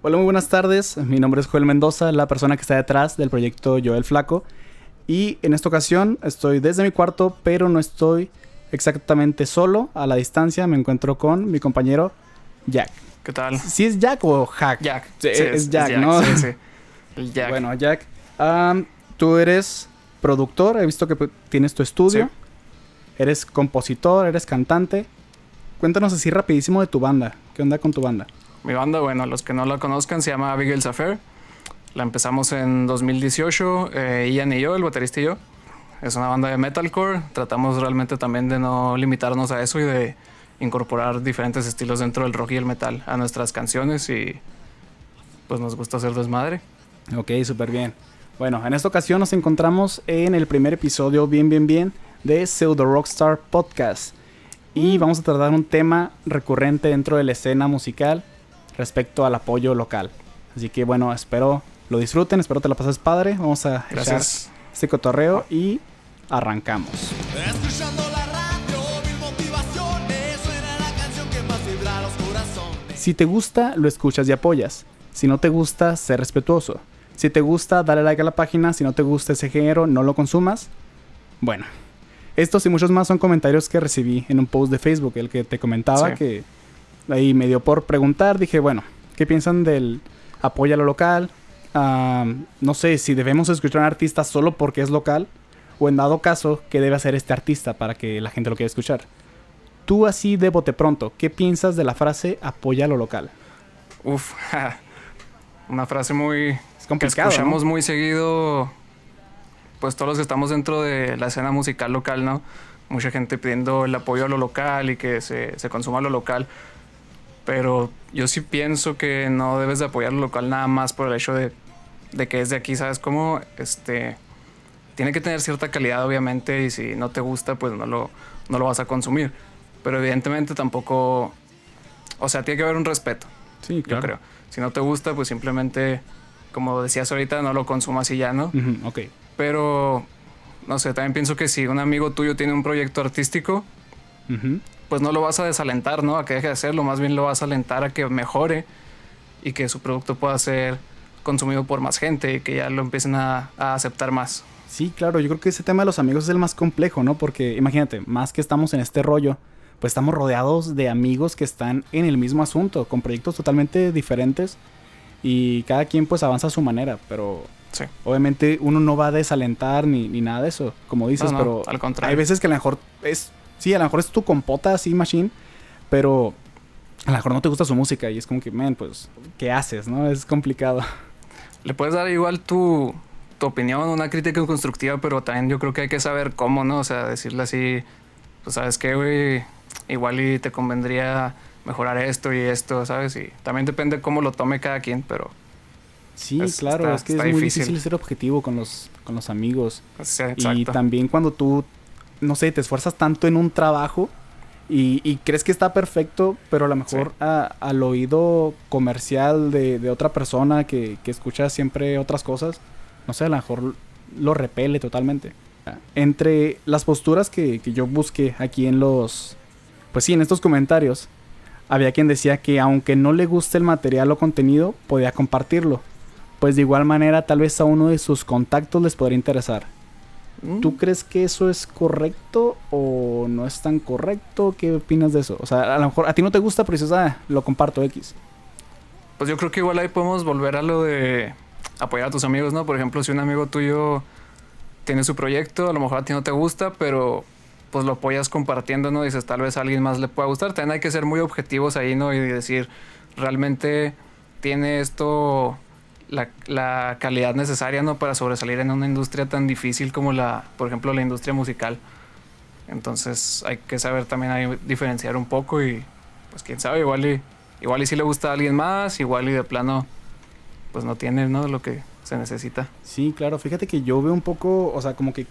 Hola, muy buenas tardes. Mi nombre es Joel Mendoza, la persona que está detrás del proyecto Joel Flaco. Y en esta ocasión estoy desde mi cuarto, pero no estoy exactamente solo. A la distancia me encuentro con mi compañero Jack. ¿Qué tal? ¿Sí es Jack o Hack? Jack. Sí, Sí, es, Jack, ¿no? Sí, sí. El Jack. Bueno, Jack, tú eres productor, he visto que pues, tienes tu estudio. Sí. Eres compositor, eres cantante. Cuéntanos así rapidísimo de tu banda. ¿Qué onda con tu banda? Mi banda, bueno, los que no la conozcan, se llama Abigail's Affair. La empezamos en 2018, eh, Ian y yo, el baterista y yo. Es una banda de metalcore. Tratamos realmente también de no limitarnos a eso y de incorporar diferentes estilos dentro del rock y el metal a nuestras canciones y pues nos gusta hacer desmadre. Ok, súper bien. Bueno, en esta ocasión nos encontramos en el primer episodio, bien, bien, bien, de Pseudo Rockstar Podcast. Y vamos a tratar un tema recurrente dentro de la escena musical respecto al apoyo local. Así que bueno, espero lo disfruten, espero te la pases padre. Vamos a echar este cotorreo y arrancamos. Escuchando la radio, mil motivaciones, suena la canción que más vibra los corazones. Si te gusta, lo escuchas y apoyas. Si no te gusta, sé respetuoso. Si te gusta, dale like a la página. Si no te gusta ese género, no lo consumas. Bueno, estos y muchos más son comentarios que recibí en un post de Facebook, el que te comentaba Sí. que ahí me dio por preguntar. Dije, bueno, ¿qué piensan del apoyo a lo local? Ah, no sé si debemos escuchar a un artista solo porque es local o en dado caso, ¿qué debe hacer este artista para que la gente lo quiera escuchar? Tú así de bote pronto, ¿qué piensas de la frase apoya lo local? Uf, una frase muy Es que complicado. escuchamos ¿no? muy seguido, pues todos los que estamos dentro de la escena musical local, ¿no? Mucha gente pidiendo el apoyo a lo local y que se, se consuma lo local. Pero yo sí pienso que no debes de apoyar lo local nada más por el hecho de, de que es de aquí, ¿sabes cómo? Este, tiene que tener cierta calidad, obviamente, y si no te gusta, pues no lo, no lo vas a consumir. Pero evidentemente tampoco... O sea, tiene que haber un respeto Sí, yo creo. Si no te gusta, pues simplemente, como decías ahorita, no lo consumas y ya, ¿no? Ujú, ok. Pero, no sé, también pienso que si un amigo tuyo tiene un proyecto artístico. Pues no lo vas a desalentar, ¿no? A que deje de hacerlo, más bien lo vas a alentar a que mejore y que su producto pueda ser consumido por más gente y que ya lo empiecen a, a aceptar más. Sí, claro, yo creo que ese tema de los amigos es el más complejo, ¿no? Porque imagínate, más que estamos en este rollo, pues estamos rodeados de amigos que están en el mismo asunto, con proyectos totalmente diferentes y cada quien pues avanza a su manera, pero Sí. obviamente uno no va a desalentar ni, ni nada de eso, como dices, No, no, pero al contrario. hay veces que a lo mejor es, sí, a lo mejor es tu compota así, machine, pero a lo mejor no te gusta su música y es como que, man, pues, ¿qué haces, no? Es complicado. Le puedes dar igual tu, tu opinión, una crítica constructiva, pero también yo creo que hay que saber cómo, ¿no? O sea, decirle así, pues sabes qué, güey, igual y te convendría mejorar esto y esto, ¿sabes? Y también depende cómo lo tome cada quien, pero Sí, Es- claro, está- es que es muy difícil. difícil ser objetivo con los, con los amigos. o sea, Y exacto. también cuando tú, no sé, te esfuerzas tanto en un trabajo y, y crees que está perfecto, pero a lo mejor a- al oído comercial de, de otra persona que, que escucha siempre otras cosas, no sé, a lo mejor lo repele totalmente. Entre las posturas que, que yo busqué aquí en los, pues sí, en estos comentarios, había quien decía que aunque no le guste el material o contenido, podía compartirlo. Pues de igual manera tal vez a uno de sus contactos les podría interesar. Mm, ¿Tú crees que eso es correcto o no es tan correcto? ¿Qué opinas de eso? O sea, a lo mejor a ti no te gusta, pero dices, ah, lo comparto X. Pues yo creo que igual ahí podemos volver a lo de apoyar a tus amigos, ¿no? Por ejemplo, si un amigo tuyo tiene su proyecto, a lo mejor a ti no te gusta, pero pues lo apoyas compartiendo, ¿no? Dices, tal vez a alguien más le pueda gustar. También hay que ser muy objetivos ahí, ¿no? Y decir, realmente tiene esto la, la calidad necesaria, ¿no? Para sobresalir en una industria tan difícil como la, por ejemplo, la industria musical. Entonces hay que saber también ahí diferenciar un poco y pues quién sabe, igual y, igual y si le gusta a alguien más, igual y de plano pues no tiene, ¿no? Lo que se necesita. Sí, claro, fíjate que yo veo un poco, o sea, como que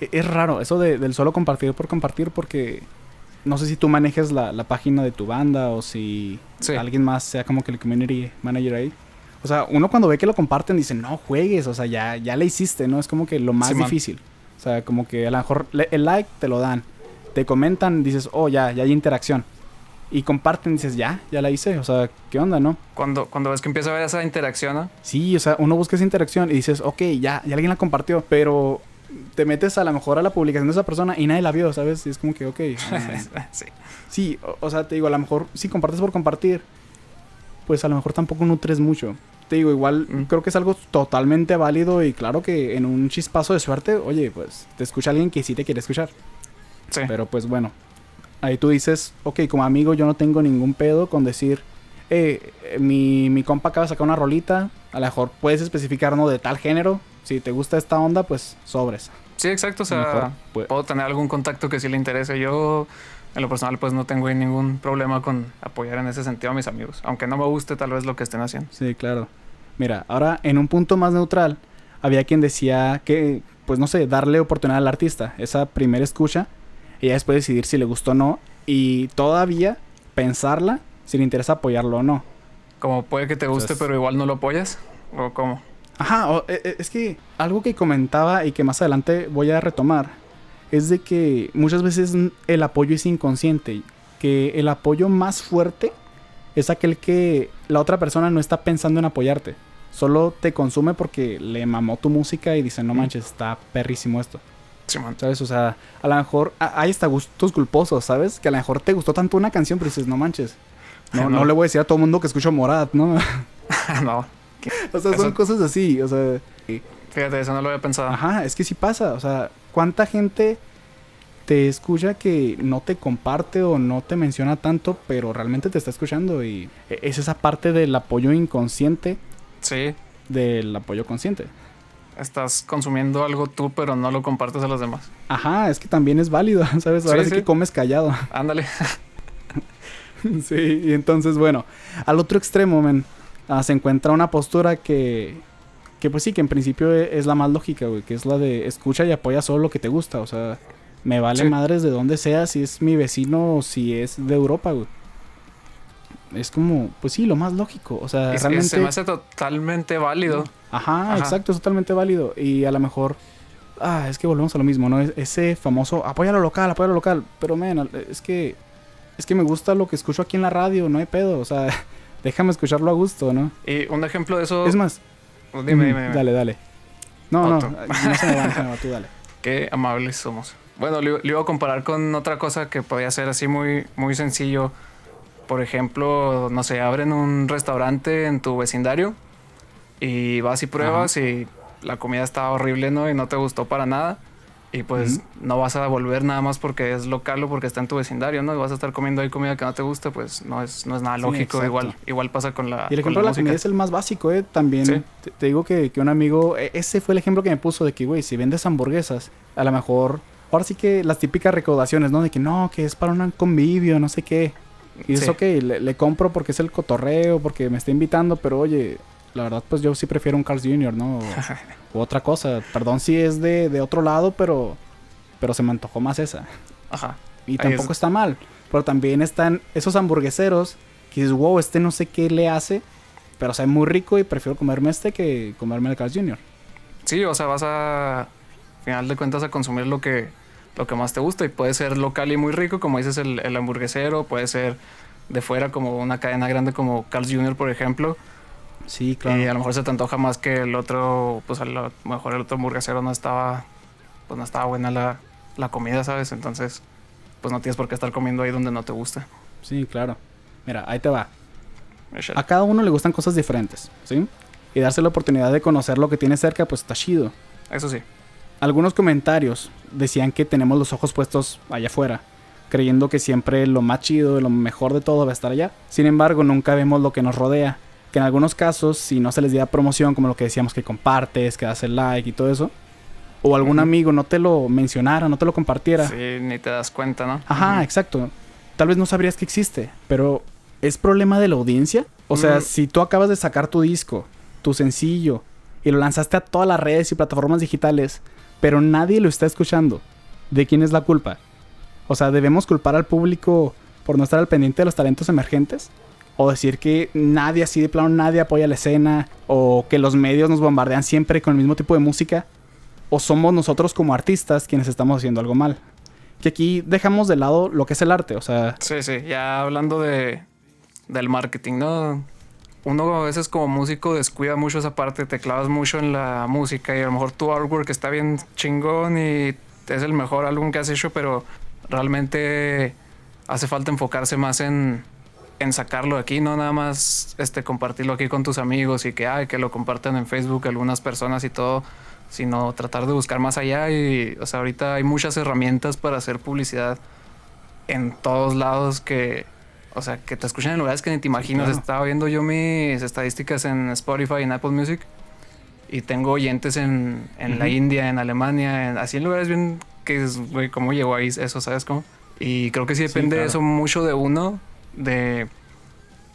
e- es raro eso de- del solo compartir por compartir porque no sé si tú manejes la, la página de tu banda o si Sí. alguien más sea como que el community manager ahí. O sea, uno cuando ve que lo comparten dice, no juegues, o sea, ya, ya le hiciste, ¿no? Es como que lo más difícil. O sea, como que a lo mejor el like te lo dan, te comentan, dices, oh, ya, ya hay interacción. y comparten, dices, ya, ya la hice, o sea, ¿qué onda, no? Cuando, cuando ves que empieza a haber esa interacción, ¿no? Sí, o sea, uno busca esa interacción y dices, ok, ya, ya alguien la compartió, pero te metes a lo mejor a la publicación de esa persona y nadie la vio, ¿sabes? Y es como que, ok. ah, sí. sí, o, o sea, te digo, a lo mejor si compartes por compartir, pues a lo mejor tampoco nutres mucho. Te digo, igual Mm. creo que es algo totalmente válido y claro que en un chispazo de suerte, oye, pues te escucha alguien que sí te quiere escuchar. Sí. Pero pues bueno, ahí tú dices, ok, como amigo yo no tengo ningún pedo con decir, eh, eh, mi, mi compa acaba de sacar una rolita, a lo mejor puedes especificar, ¿no? De tal género, si te gusta esta onda, pues sobres. Sí, exacto. O sea, Mejor, pues. puedo tener algún contacto que sí le interese. Yo, en lo personal, pues no tengo ningún problema con apoyar en ese sentido a mis amigos. Aunque no me guste tal vez lo que estén haciendo. Sí, claro. Mira, ahora en un punto más neutral, había quien decía que, pues no sé, darle oportunidad al artista, esa primera escucha, y ya después decidir si le gustó o no, y todavía pensarla si le interesa apoyarlo o no. Como puede que te guste, Entonces- pero igual no lo apoyas. ¿O cómo? Ajá, o- e- e- es que algo que comentaba y que más adelante voy a retomar es de que muchas veces el apoyo es inconsciente, que el apoyo más fuerte es aquel que la otra persona no está pensando en apoyarte, solo te consume porque le mamó tu música y dice, no manches, está perrísimo esto, Simón. ¿sabes? O sea, a lo mejor hay hasta gustos culposos, ¿sabes? Que a lo mejor te gustó tanto una canción, pero dices, no manches. No, no. No. le voy a decir a todo mundo que escucho Morat, ¿no? no. o sea, son Eso- cosas así, o sea... Fíjate, eso no lo había pensado. Ajá, es que sí pasa. O sea, ¿cuánta gente te escucha que no te comparte o no te menciona tanto, pero realmente te está escuchando? Y e- es esa parte del apoyo inconsciente Sí. del apoyo consciente. Estás consumiendo algo tú, pero no lo compartes a los demás. Ajá, es que también es válido, ¿sabes? Ahora Sí, sí, que comes callado. Ándale. sí, y entonces, bueno, al otro extremo, men, ah, se encuentra una postura que, que pues sí, que en principio e- es la más lógica, güey, que es la de escucha y apoya solo lo que te gusta, o sea, me vale Sí. madres de donde sea, si es mi vecino o si es de Europa, güey. Es como, pues sí, lo más lógico, o sea, Y se- realmente... se me hace totalmente válido. Ajá, Ajá. exacto, es totalmente válido. Y a lo mejor, ah, es que volvemos a lo mismo, ¿no? Es- ese famoso, apoya lo local, apoya lo local. Pero, men, al- es que, es que me gusta lo que escucho aquí en la radio, no hay pedo. O sea, déjame escucharlo a gusto, ¿no? Y un ejemplo de eso. Es más, dime, mm, dime, dime. dale, dale. No, no, no se me va, no se me va, tú dale. Qué amables somos. Bueno, lo, lo iba a comparar con otra cosa que podía ser así muy, muy sencillo. Por ejemplo, no sé, abren un restaurante en tu vecindario y vas y pruebas y la comida está horrible, ¿no? Y no te gustó para nada. Y pues no vas a volver nada más porque es local o porque está en tu vecindario, ¿no? Y vas a estar comiendo ahí comida que no te gusta, pues no es, no es nada lógico. igual, igual pasa con la, Y el ejemplo de la comida es el más básico, ¿eh? También Sí. te, te digo que, que un amigo, e- ese fue el ejemplo que me puso de que, güey, si vendes hamburguesas, a lo mejor, ahora sí que las típicas recaudaciones, ¿no? De que no, que es para un convivio, no sé qué. Y es Sí. ok, le, le compro porque es el cotorreo, porque me está invitando, pero oye, la verdad, pues yo sí prefiero un Carl's Jr., ¿no? O, o otra cosa. Perdón si es de, de otro lado, pero, pero se me antojó más esa. Ajá. Y tampoco es- está mal. Pero también están esos hamburgueseros que dices, wow, este no sé qué le hace, pero sabe muy rico y prefiero comerme este que comerme el Carl's Jr. Sí, o sea, vas a, al final de cuentas, a consumir lo que, lo que más te gusta. Y puede ser local y muy rico, como dices, el, el hamburguesero. Puede ser de fuera, como una cadena grande como Carl's Jr., por ejemplo. Sí, Y a lo mejor se te antoja más que el otro, pues a lo mejor el otro hamburguesero no estaba, pues no estaba buena la, la comida, ¿sabes? Entonces, pues no tienes por qué estar comiendo ahí donde no te gusta. Sí, claro. Mira, ahí te va. A cada uno le gustan cosas diferentes, ¿sí? Y darse la oportunidad de conocer lo que tiene cerca, pues está chido. Eso sí. Algunos comentarios decían que tenemos los ojos puestos allá afuera, creyendo que siempre lo más chido y lo mejor de todo va a estar allá. Sin embargo, nunca vemos lo que nos rodea, que en algunos casos, si no se les diera promoción, como lo que decíamos que compartes, que das el like y todo eso, o algún amigo no te lo mencionara, no te lo compartiera, Sí, ni te das cuenta, ¿no? Ajá, exacto. Tal vez no sabrías que existe, pero ¿es problema de la audiencia? O sea, Mm. si tú acabas de sacar tu disco, tu sencillo, y lo lanzaste a todas las redes y plataformas digitales, pero nadie lo está escuchando, ¿de quién es la culpa? O sea, ¿debemos culpar al público por no estar al pendiente de los talentos emergentes? O decir que nadie así de plano, nadie apoya la escena, o que los medios nos bombardean siempre con el mismo tipo de música, o somos nosotros como artistas quienes estamos haciendo algo mal. que aquí dejamos de lado lo que es el arte, o sea, Sí, sí, ya hablando de del marketing, ¿no? Uno a veces como músico descuida mucho esa parte, te clavas mucho en la música y a lo mejor tu artwork está bien chingón y es el mejor álbum que has hecho, pero realmente hace falta enfocarse más en, en sacarlo de aquí, no nada más este, compartirlo aquí con tus amigos y que, ay, que lo compartan en Facebook algunas personas y todo, sino tratar de buscar más allá y, o sea, ahorita hay muchas herramientas para hacer publicidad en todos lados que, o sea, que te escuchan en lugares que ni te imaginas. claro. Estaba viendo yo mis estadísticas en Spotify y en Apple Music y tengo oyentes en, en la. India, en Alemania, en- así en lugares bien que es, güey, ¿cómo llegó ahí eso, sabes cómo? Y creo que sí Sí, depende claro. eso mucho de uno, de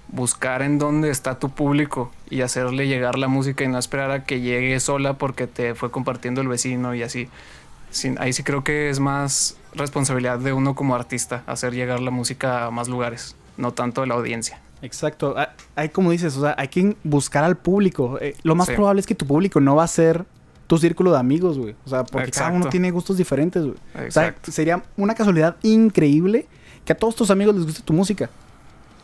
buscar en dónde está tu público y hacerle llegar la música y no esperar a que llegue sola porque te fue compartiendo el vecino y así. Sin- ahí sí creo que es más responsabilidad de uno como artista hacer llegar la música a más lugares, no tanto de la audiencia. exacto. Ah, Hay como dices, o sea, hay que buscar al público. Eh, lo más Sí. probable es que tu público no va a ser tu círculo de amigos, güey. O sea, porque cada uno tiene gustos diferentes, güey. O sea, sería una casualidad increíble que a todos tus amigos les guste tu música.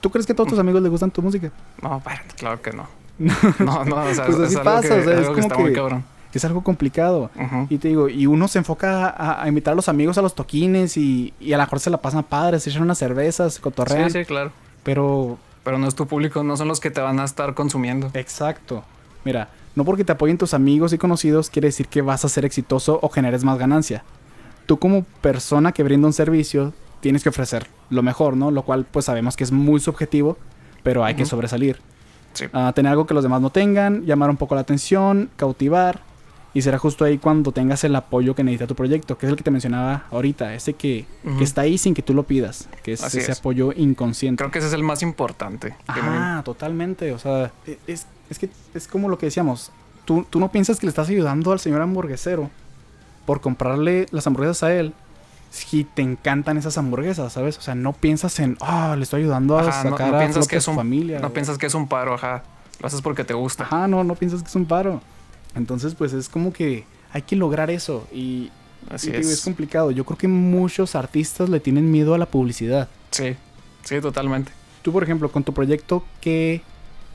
¿Tú crees que a todos tus amigos les gustan tu música? No, claro que no. No, no, o sea, Pues es así algo pasa, que, o sea, es algo que muy cabrón. Es algo complicado. Y te digo, y uno se enfoca a, a invitar a los amigos a los toquines y, y a lo mejor se la pasan padres, se echan unas cervezas, se cotorrean. Sí, sí, claro. Pero, Pero no es tu público, no son los que te van a estar consumiendo. exacto. Mira, no porque te apoyen tus amigos y conocidos quiere decir que vas a ser exitoso o generes más ganancia. Tú como persona que brinda un servicio tienes que ofrecer lo mejor, ¿no? Lo cual pues sabemos que es muy subjetivo, pero hay que sobresalir. Sí. Ah, tener algo que los demás no tengan, llamar un poco la atención, cautivar. Y será justo ahí cuando tengas el apoyo que necesita tu proyecto, que es el que te mencionaba ahorita, ese que, está ahí sin que tú lo pidas, que es Así ese es. apoyo inconsciente. Creo que ese es el más importante. Ajá, totalmente. O sea, e- es, es que es como lo que decíamos. Tú, tú no piensas que le estás ayudando al señor hamburguesero por comprarle las hamburguesas a él. Si te encantan esas hamburguesas, ¿sabes? O sea, no piensas en, ah, le estoy ayudando a Ajá, sacar no a piensas flote que a es un, familia. no piensas que es un paro, ajá. Lo haces porque te gusta. Ajá, no, no piensas que es un paro. Entonces, pues es como que hay que lograr eso. Y, Así y te digo, es. es complicado. Yo creo que muchos artistas le tienen miedo a la publicidad. Sí, sí, totalmente. Tú, por ejemplo, con tu proyecto, ¿qué,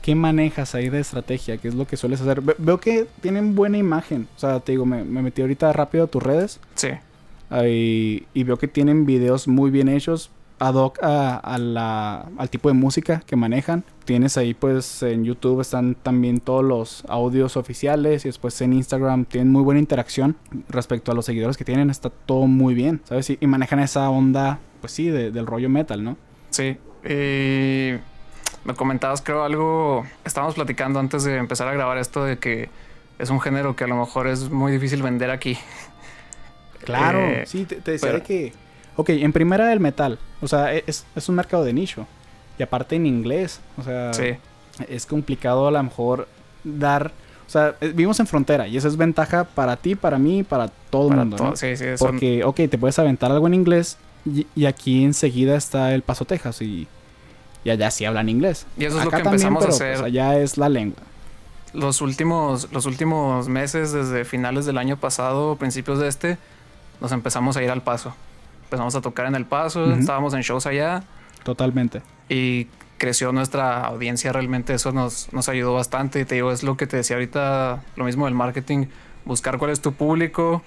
qué manejas ahí de estrategia? ¿Qué es lo que sueles hacer? Ve- veo que tienen buena imagen. O sea, te digo, me, me metí ahorita rápido a tus redes Sí, y veo que tienen videos muy bien hechos ad hoc a, la, al tipo de música que manejan. Tienes ahí, pues, en YouTube están también todos los audios oficiales y después en Instagram tienen muy buena interacción respecto a los seguidores que tienen. Está todo muy bien, ¿sabes? Y, manejan esa onda, pues sí, de- del rollo metal, ¿no? sí. Y me comentabas, creo, algo. Estábamos platicando antes de empezar a grabar esto de que es un género que a lo mejor es muy difícil vender aquí. Claro, Eh, sí, te, te decía pero- de que... Ok, en primera el metal, o sea, e, es, es un mercado de nicho. Y aparte en inglés, o sea, Sí, es complicado a lo mejor dar... O sea, eh, vivimos en frontera y esa es ventaja para ti, para mí, para todo el mundo, todo. ¿no? Sí, sí, son- Porque, ok, te puedes aventar algo en inglés y, y aquí enseguida está el Paso, Texas y, y allá sí hablan inglés. Y eso es lo Acá que también, empezamos a pero, hacer. pues, allá es la lengua. los últimos, los últimos meses, desde finales del año pasado, principios de este, nos empezamos a ir al paso. Empezamos a tocar en el paso, estábamos en shows allá Totalmente. y creció nuestra audiencia. Realmente eso nos, nos ayudó bastante. Y te digo, es lo que te decía ahorita, lo mismo del marketing, buscar cuál es tu público.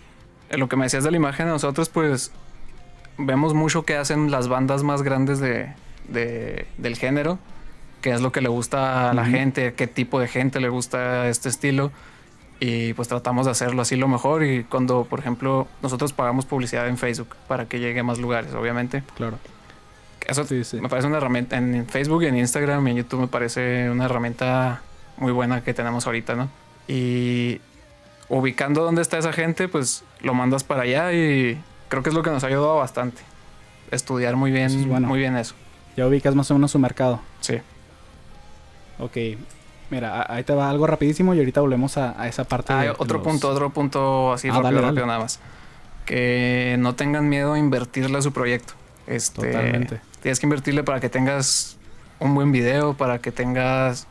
Eh, Lo que me decías de la imagen de nosotros, pues vemos mucho que hacen las bandas más grandes de, de- del género, que es lo que le gusta a la gente, qué tipo de gente le gusta este estilo. Y pues tratamos de hacerlo así lo mejor. Y cuando, por ejemplo, nosotros pagamos publicidad en Facebook para que llegue a más lugares, obviamente. Claro. Eso Sí, sí. me parece una herramienta en Facebook, en Instagram y en YouTube me parece una herramienta muy buena que tenemos ahorita, ¿no? Y ubicando dónde está esa gente, pues lo mandas para allá y creo que es lo que nos ha ayudado bastante. Estudiar muy bien, Eso es bueno. muy bien eso. Ya ubicas más o menos su mercado. Sí. Ok. Mira, ahí te va algo rapidísimo y ahorita volvemos a, a esa parte. Ah, de- otro los- punto, otro punto así Ah, rápido, dale, dale. rápido nada más. Que no tengan miedo a invertirle a su proyecto. Este, Totalmente. Tienes que invertirle para que tengas un buen video, para que tengas...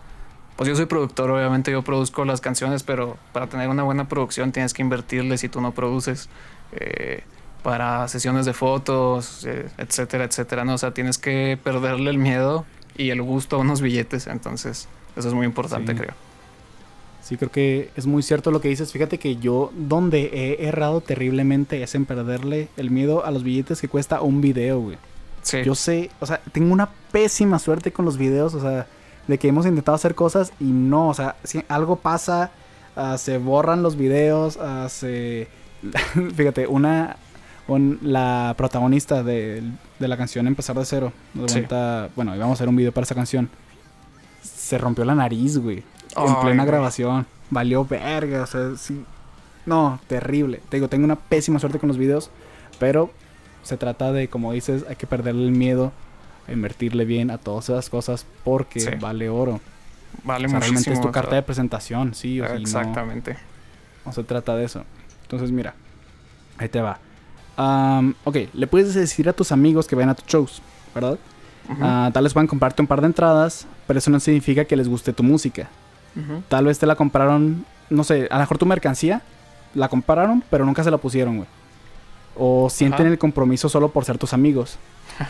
Pues yo soy productor, obviamente yo produzco las canciones, pero para tener una buena producción tienes que invertirle si tú no produces. Eh, para sesiones de fotos, eh, etcétera, etcétera, ¿no? O sea, tienes que perderle el miedo y el gusto a unos billetes, entonces eso es muy importante, Sí. creo. Sí, creo que es muy cierto lo que dices. Fíjate que yo donde he errado terriblemente es en perderle el miedo a los billetes que cuesta un video, güey. Sí, Yo sé, o sea, tengo una pésima suerte con los videos, o sea, de que hemos intentado hacer cosas y no, o sea, si algo pasa, ah, se borran los videos, ah, se... Fíjate, una... un- la protagonista de, de la canción Empezar de Cero, nos Sí. cuenta- bueno, íbamos a hacer un video para esa canción, se rompió la nariz, güey, en plena güey. grabación, valió verga, o sea, sí... No, terrible. Te digo, tengo una pésima suerte con los videos, pero se trata de, como dices, hay que perderle el miedo a invertirle bien a todas esas cosas porque Sí. vale oro. vale O sea, realmente es tu carta de presentación, sí, o sea, y no- Exactamente. no, se trata de eso. Entonces, mira, ahí te va. Am, ok, le puedes decir a tus amigos que vayan a tus shows, ¿verdad? Ah, tal vez puedan comprarte un par de entradas, pero eso no significa que les guste tu música. Tal vez te la compraron, no sé, a lo mejor tu mercancía la compraron, pero nunca se la pusieron, güey. O sienten el compromiso solo por ser tus amigos.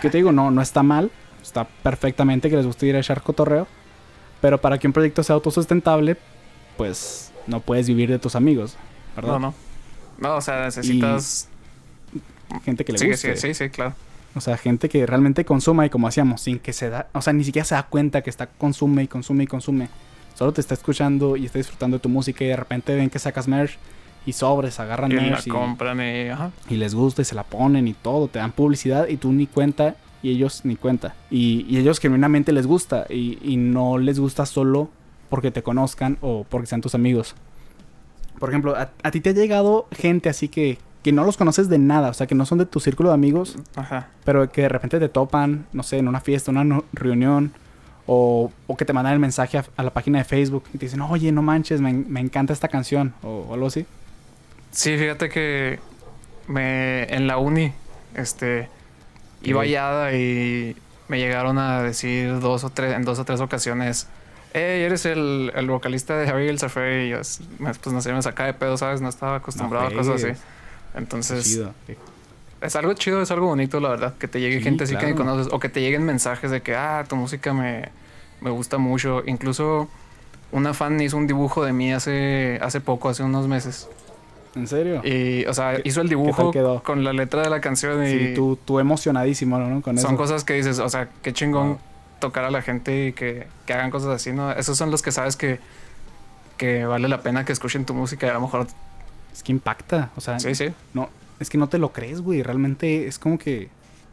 ¿Qué te digo? No, no está mal. Está perfectamente que les guste ir a echar cotorreo. Pero para que un proyecto sea autosustentable, pues no puedes vivir de tus amigos, ¿verdad? No, no. No, o sea, necesitas... Gente que le Sigue, guste. sigue, sí, sí, claro. O sea, gente que realmente consuma y como hacíamos, sin que se da, o sea, ni siquiera se da cuenta que está consume y consume y consume. Solo te está escuchando y está disfrutando de tu música y de repente ven que sacas merch y sobres, agarran Y la merch y, compran y... Ajá. y les gusta y se la ponen y todo, te dan publicidad y tú ni cuenta y ellos ni cuenta. Y, y ellos genuinamente les gusta y, y no les gusta solo porque te conozcan o porque sean tus amigos. Por ejemplo, a, a ti te ha llegado gente así que, que no los conoces de nada, o sea, que no son de tu círculo de amigos Ajá. pero que de repente te topan, no sé, en una fiesta, una no- reunión, o, o que te mandan el mensaje a, a la página de Facebook y te dicen, oye, no manches, me, me encanta esta canción, o, o algo así. Sí, fíjate que me, en la uni, este, iba hallada y me llegaron a decir dos o tres, en dos o tres ocasiones, hey, eres el, el vocalista de Harry el Zafre", y yo, pues no sé, me sacaba de pedo, ¿sabes? No estaba acostumbrado a cosas así. Entonces, Chido. es algo chido, es algo bonito, la verdad, que te llegue Sí, gente así que me conoces, o que te lleguen mensajes de que, ah, tu música me, me gusta mucho. Incluso una fan hizo un dibujo de mí hace, hace poco, hace unos meses. ¿En serio? Y, o sea, ¿Qué- hizo el dibujo quedó? con la letra de la canción y Sí, tú, tú emocionadísimo, ¿no? Con son eso. cosas que dices, o sea, qué chingón Wow. tocar a la gente y que, que hagan cosas así, ¿no? Esos son los que sabes que, que vale la pena que escuchen tu música y a lo mejor, Es que impacta, o sea, sí, sí. no, es que no te lo crees, güey, realmente es como que,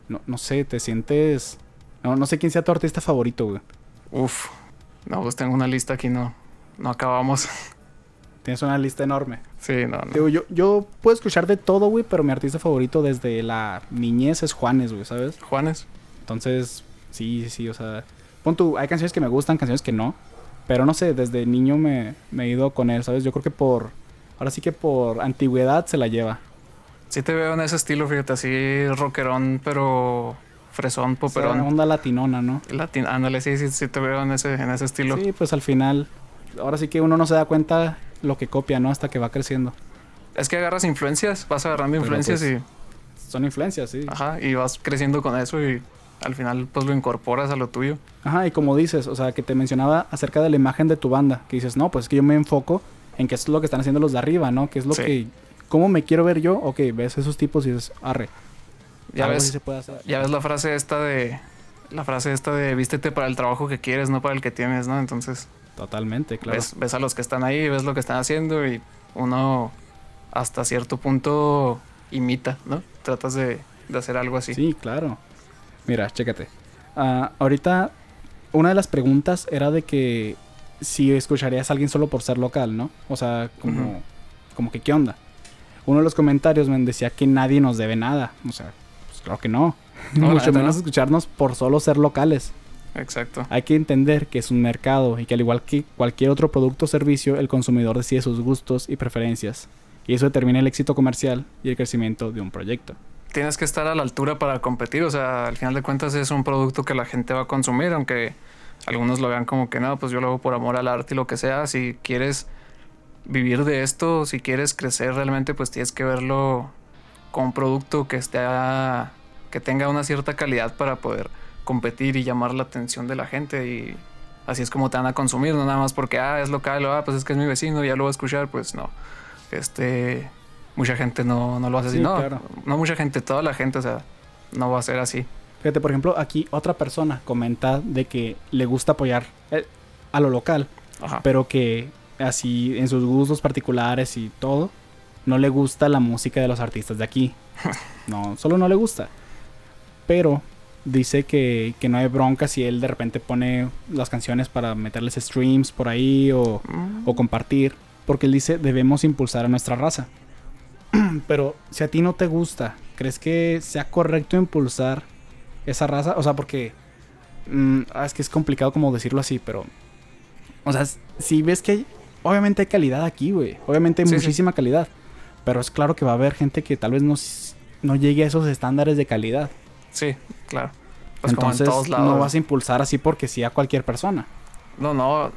no, no sé, te sientes... No, no sé quién sea tu artista favorito, güey. Uf, no, pues tengo una lista aquí, no, no acabamos. Tienes una lista enorme. sí, no, no. Digo, yo, yo puedo escuchar de todo, güey, pero mi artista favorito desde la niñez es Juanes, güey, ¿sabes? Juanes, Entonces, sí, sí, sí, o sea, pon tú, hay canciones que me gustan, canciones que no, pero no sé, desde niño me, me he ido con él, ¿sabes? Yo creo que por, ahora sí que por antigüedad se la lleva. sí te veo en ese estilo, fíjate, así rockerón, pero fresón, O sea, poperón. onda latinona, ¿no? Latin, ándale, sí, sí, sí te veo en ese, en ese estilo. Sí, pues al final, ahora sí que uno no se da cuenta lo que copia, ¿no? Hasta que va creciendo. Es que agarras influencias, vas agarrando influencias pues, y Son influencias, sí. Ajá, y vas creciendo con eso y al final pues lo incorporas a lo tuyo. Ajá, y como dices, o sea, que te mencionaba acerca de la imagen de tu banda, que dices, no, pues es que yo me enfoco en qué es lo que están haciendo los de arriba, ¿no? Que es lo Sí. que, ¿cómo me quiero ver yo? Ok, ves esos tipos y dices, arre. Ya ves, sí se puede hacer. ya ves la frase esta de la frase esta de vístete para el trabajo que quieres, no para el que tienes, ¿no? Entonces, Totalmente, claro. ves, ves a los que están ahí, ves lo que están haciendo y uno hasta cierto punto imita, ¿no? Tratas de, de hacer algo así. Sí, claro. Mira, chécate. Ah, ahorita, una de las preguntas era de que si escucharías a alguien solo por ser local, ¿no? O sea, como, como que, ¿qué onda? Uno de los comentarios me decía que nadie nos debe nada. O sea, pues claro que no. No, Mucho menos no. escucharnos por solo ser locales. Exacto. Hay que entender que es un mercado y que al igual que cualquier otro producto o servicio, el consumidor decide sus gustos y preferencias. Y eso determina el éxito comercial y el crecimiento de un proyecto. Tienes que estar a la altura para competir, o sea, al final de cuentas es un producto que la gente va a consumir, aunque algunos lo vean como que no, pues yo lo hago por amor al arte y lo que sea. Si quieres vivir de esto, si quieres crecer realmente, pues tienes que verlo con un producto que esté a- que tenga una cierta calidad para poder competir y llamar la atención de la gente y así es como te van a consumir, no nada más porque ah, es local o ah, pues es que es mi vecino, ya lo voy a escuchar, pues no. Este mucha gente no, no lo hace así, Sí, no, claro. no mucha gente, toda la gente, o sea, no va a ser así. Fíjate, por ejemplo, aquí otra persona comenta de que le gusta apoyar eh, a lo local, Ajá. pero que así en sus gustos particulares y todo, no le gusta la música de los artistas de aquí. No, solo no le gusta. Pero dice que, que no hay bronca si él de repente pone las canciones para meterles streams por ahí o, Mm, o compartir, porque él dice debemos impulsar a nuestra raza. Pero si a ti no te gusta, ¿crees que sea correcto impulsar esa raza? O sea, porque mm, ah, es que es complicado como decirlo así, pero o sea, si ves que hay, obviamente hay calidad aquí, güey, obviamente hay Sí, sí. muchísima calidad, pero es claro que va a haber gente que tal vez no no llegue a esos estándares de calidad. Sí, claro. Pues Entonces como en todos lados. no vas a impulsar así porque sí a cualquier persona. No, no.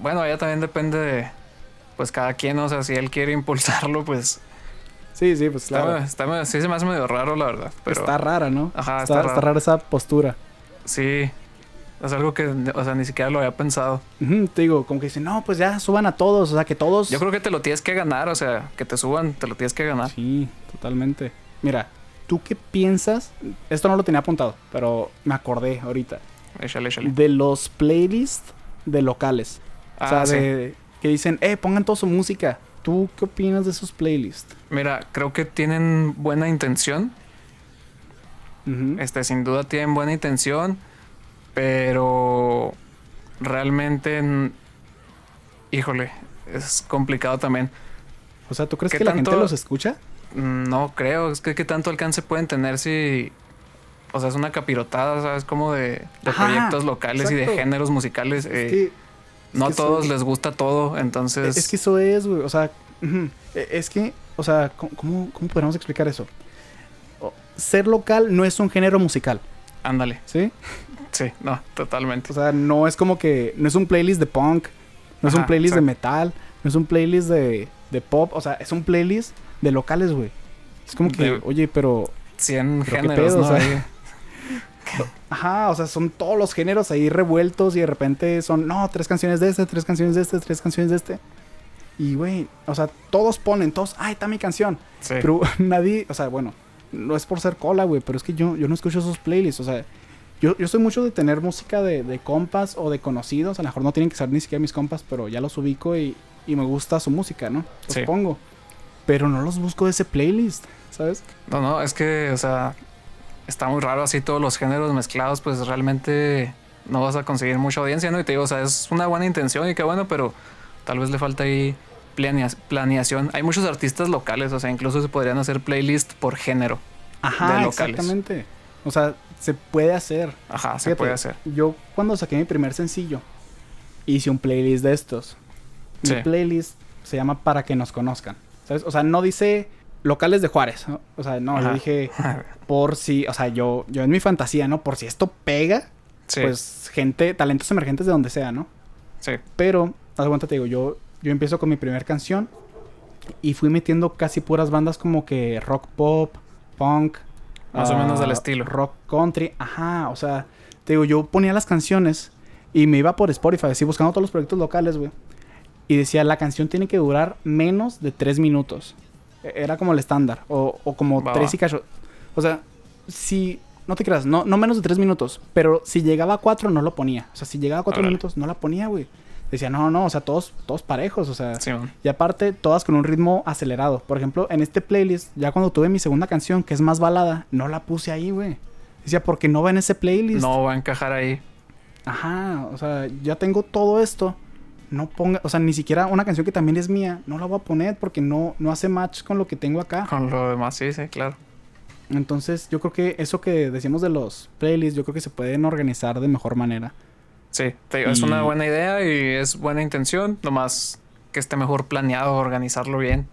Bueno, ya también depende de pues cada quien, o sea, si él quiere impulsarlo, pues Sí, sí, pues está, claro. está- sí se me hace medio raro, la verdad. Pero está rara, ¿no? Ajá, está, está rara esa postura. sí, es algo que, o sea, ni siquiera lo había pensado. Te digo, como que dicen, no, pues ya suban a todos, o sea, que todos... Yo creo que te lo tienes que ganar, o sea, que te suban, te lo tienes que ganar. Sí, totalmente. Mira, ¿tú qué piensas? Esto no lo tenía apuntado, pero me acordé ahorita. Échale, échale. De los playlists de locales. o Ah, sea, sí. de, que dicen, eh, pongan toda su música. ¿Tú qué opinas de esos playlists? Mira, creo que tienen buena intención. Este, sin duda tienen buena intención, pero realmente, híjole, es complicado también. O sea, ¿tú crees ¿qué que la gente los escucha? No creo, es que qué tanto alcance pueden tener si. O sea, es una capirotada, ¿sabes? Como de, de Ajá, proyectos locales y de géneros musicales. eh, es que, no a todos soy- les gusta todo, entonces. es que eso es, güey. O sea. E- es que, o sea, ¿cómo, cómo, podríamos explicar eso? Ser local no es un género musical, Ándale, ¿sí? sí, no, totalmente. O sea, no es como que. No es un playlist de punk. No es un playlist de metal. No es un playlist de, de pop. O sea, es un playlist de locales, güey. Es como que, De- oye, pero. 100 Pero qué géneros, pedo, ¿no? o sea, Ahí. Ajá, o sea, son todos los géneros ahí revueltos y de repente son, no, tres canciones de este, tres canciones de este, tres canciones de este. Y, güey, o sea, todos ponen, todos, ay, está mi canción. Sí. Pero nadie, o sea, bueno, no es por ser cola, güey, pero es que yo, yo no escucho esos playlists, o sea, yo, yo soy mucho de tener música de, de compas o de conocidos, a lo mejor no tienen que ser ni siquiera mis compas, pero ya los ubico y, y me gusta su música, ¿no? Los Sí. pongo. Pero no los busco de ese playlist, ¿sabes? No, no, es que, o sea, está muy raro así todos los géneros mezclados, pues realmente no vas a conseguir mucha audiencia, ¿no? Y te digo, o sea, es una buena intención y qué bueno, pero tal vez le falta ahí planea- planeación. Hay muchos artistas locales, o sea, incluso se podrían hacer playlists por género. Ajá, De locales. exactamente. O sea, se puede hacer. Ajá, se puede hacer. Yo cuando saqué mi primer sencillo, hice un playlist de estos. Mi Sí. playlist se llama Para que nos conozcan. ¿Sabes? O sea, no dice locales de Juárez. ¿no? O sea, no, yo dije por si, o sea, yo, yo en mi fantasía, ¿no? Por si esto pega, sí, pues gente, talentos emergentes de donde sea, ¿no? sí, Pero, haz cuenta, te digo, yo, yo empiezo con mi primer canción y fui metiendo casi puras bandas como que rock pop, punk. Más o menos del ah, estilo. Rock country, ajá, o sea, te digo, yo ponía las canciones y me iba por Spotify, así buscando todos los proyectos locales, güey. Y decía, la canción tiene que durar menos de tres minutos. Era como el estándar, o, o como tres y cacho. O sea, si, no te creas, no, no menos de tres minutos, pero si llegaba a cuatro no lo ponía. O sea, si llegaba a cuatro minutos no la ponía, güey. Decía, no, no, o sea, todos, todos parejos, o sea. Y aparte, todas con un ritmo acelerado. Por ejemplo, en este playlist, ya cuando tuve mi segunda canción, que es más balada, no la puse ahí, güey. Decía, porque no va en ese playlist. No va a encajar ahí. Ajá, o sea, ya tengo todo esto. No ponga, o sea, ni siquiera una canción que también es mía, no la voy a poner porque no, no hace match con lo que tengo acá. Con lo demás, sí, sí, claro. Entonces, yo creo que eso que decimos de los playlists, yo creo que se pueden organizar de mejor manera. Sí, te digo, es una buena idea y es buena intención, nomás que esté mejor planeado, organizarlo bien.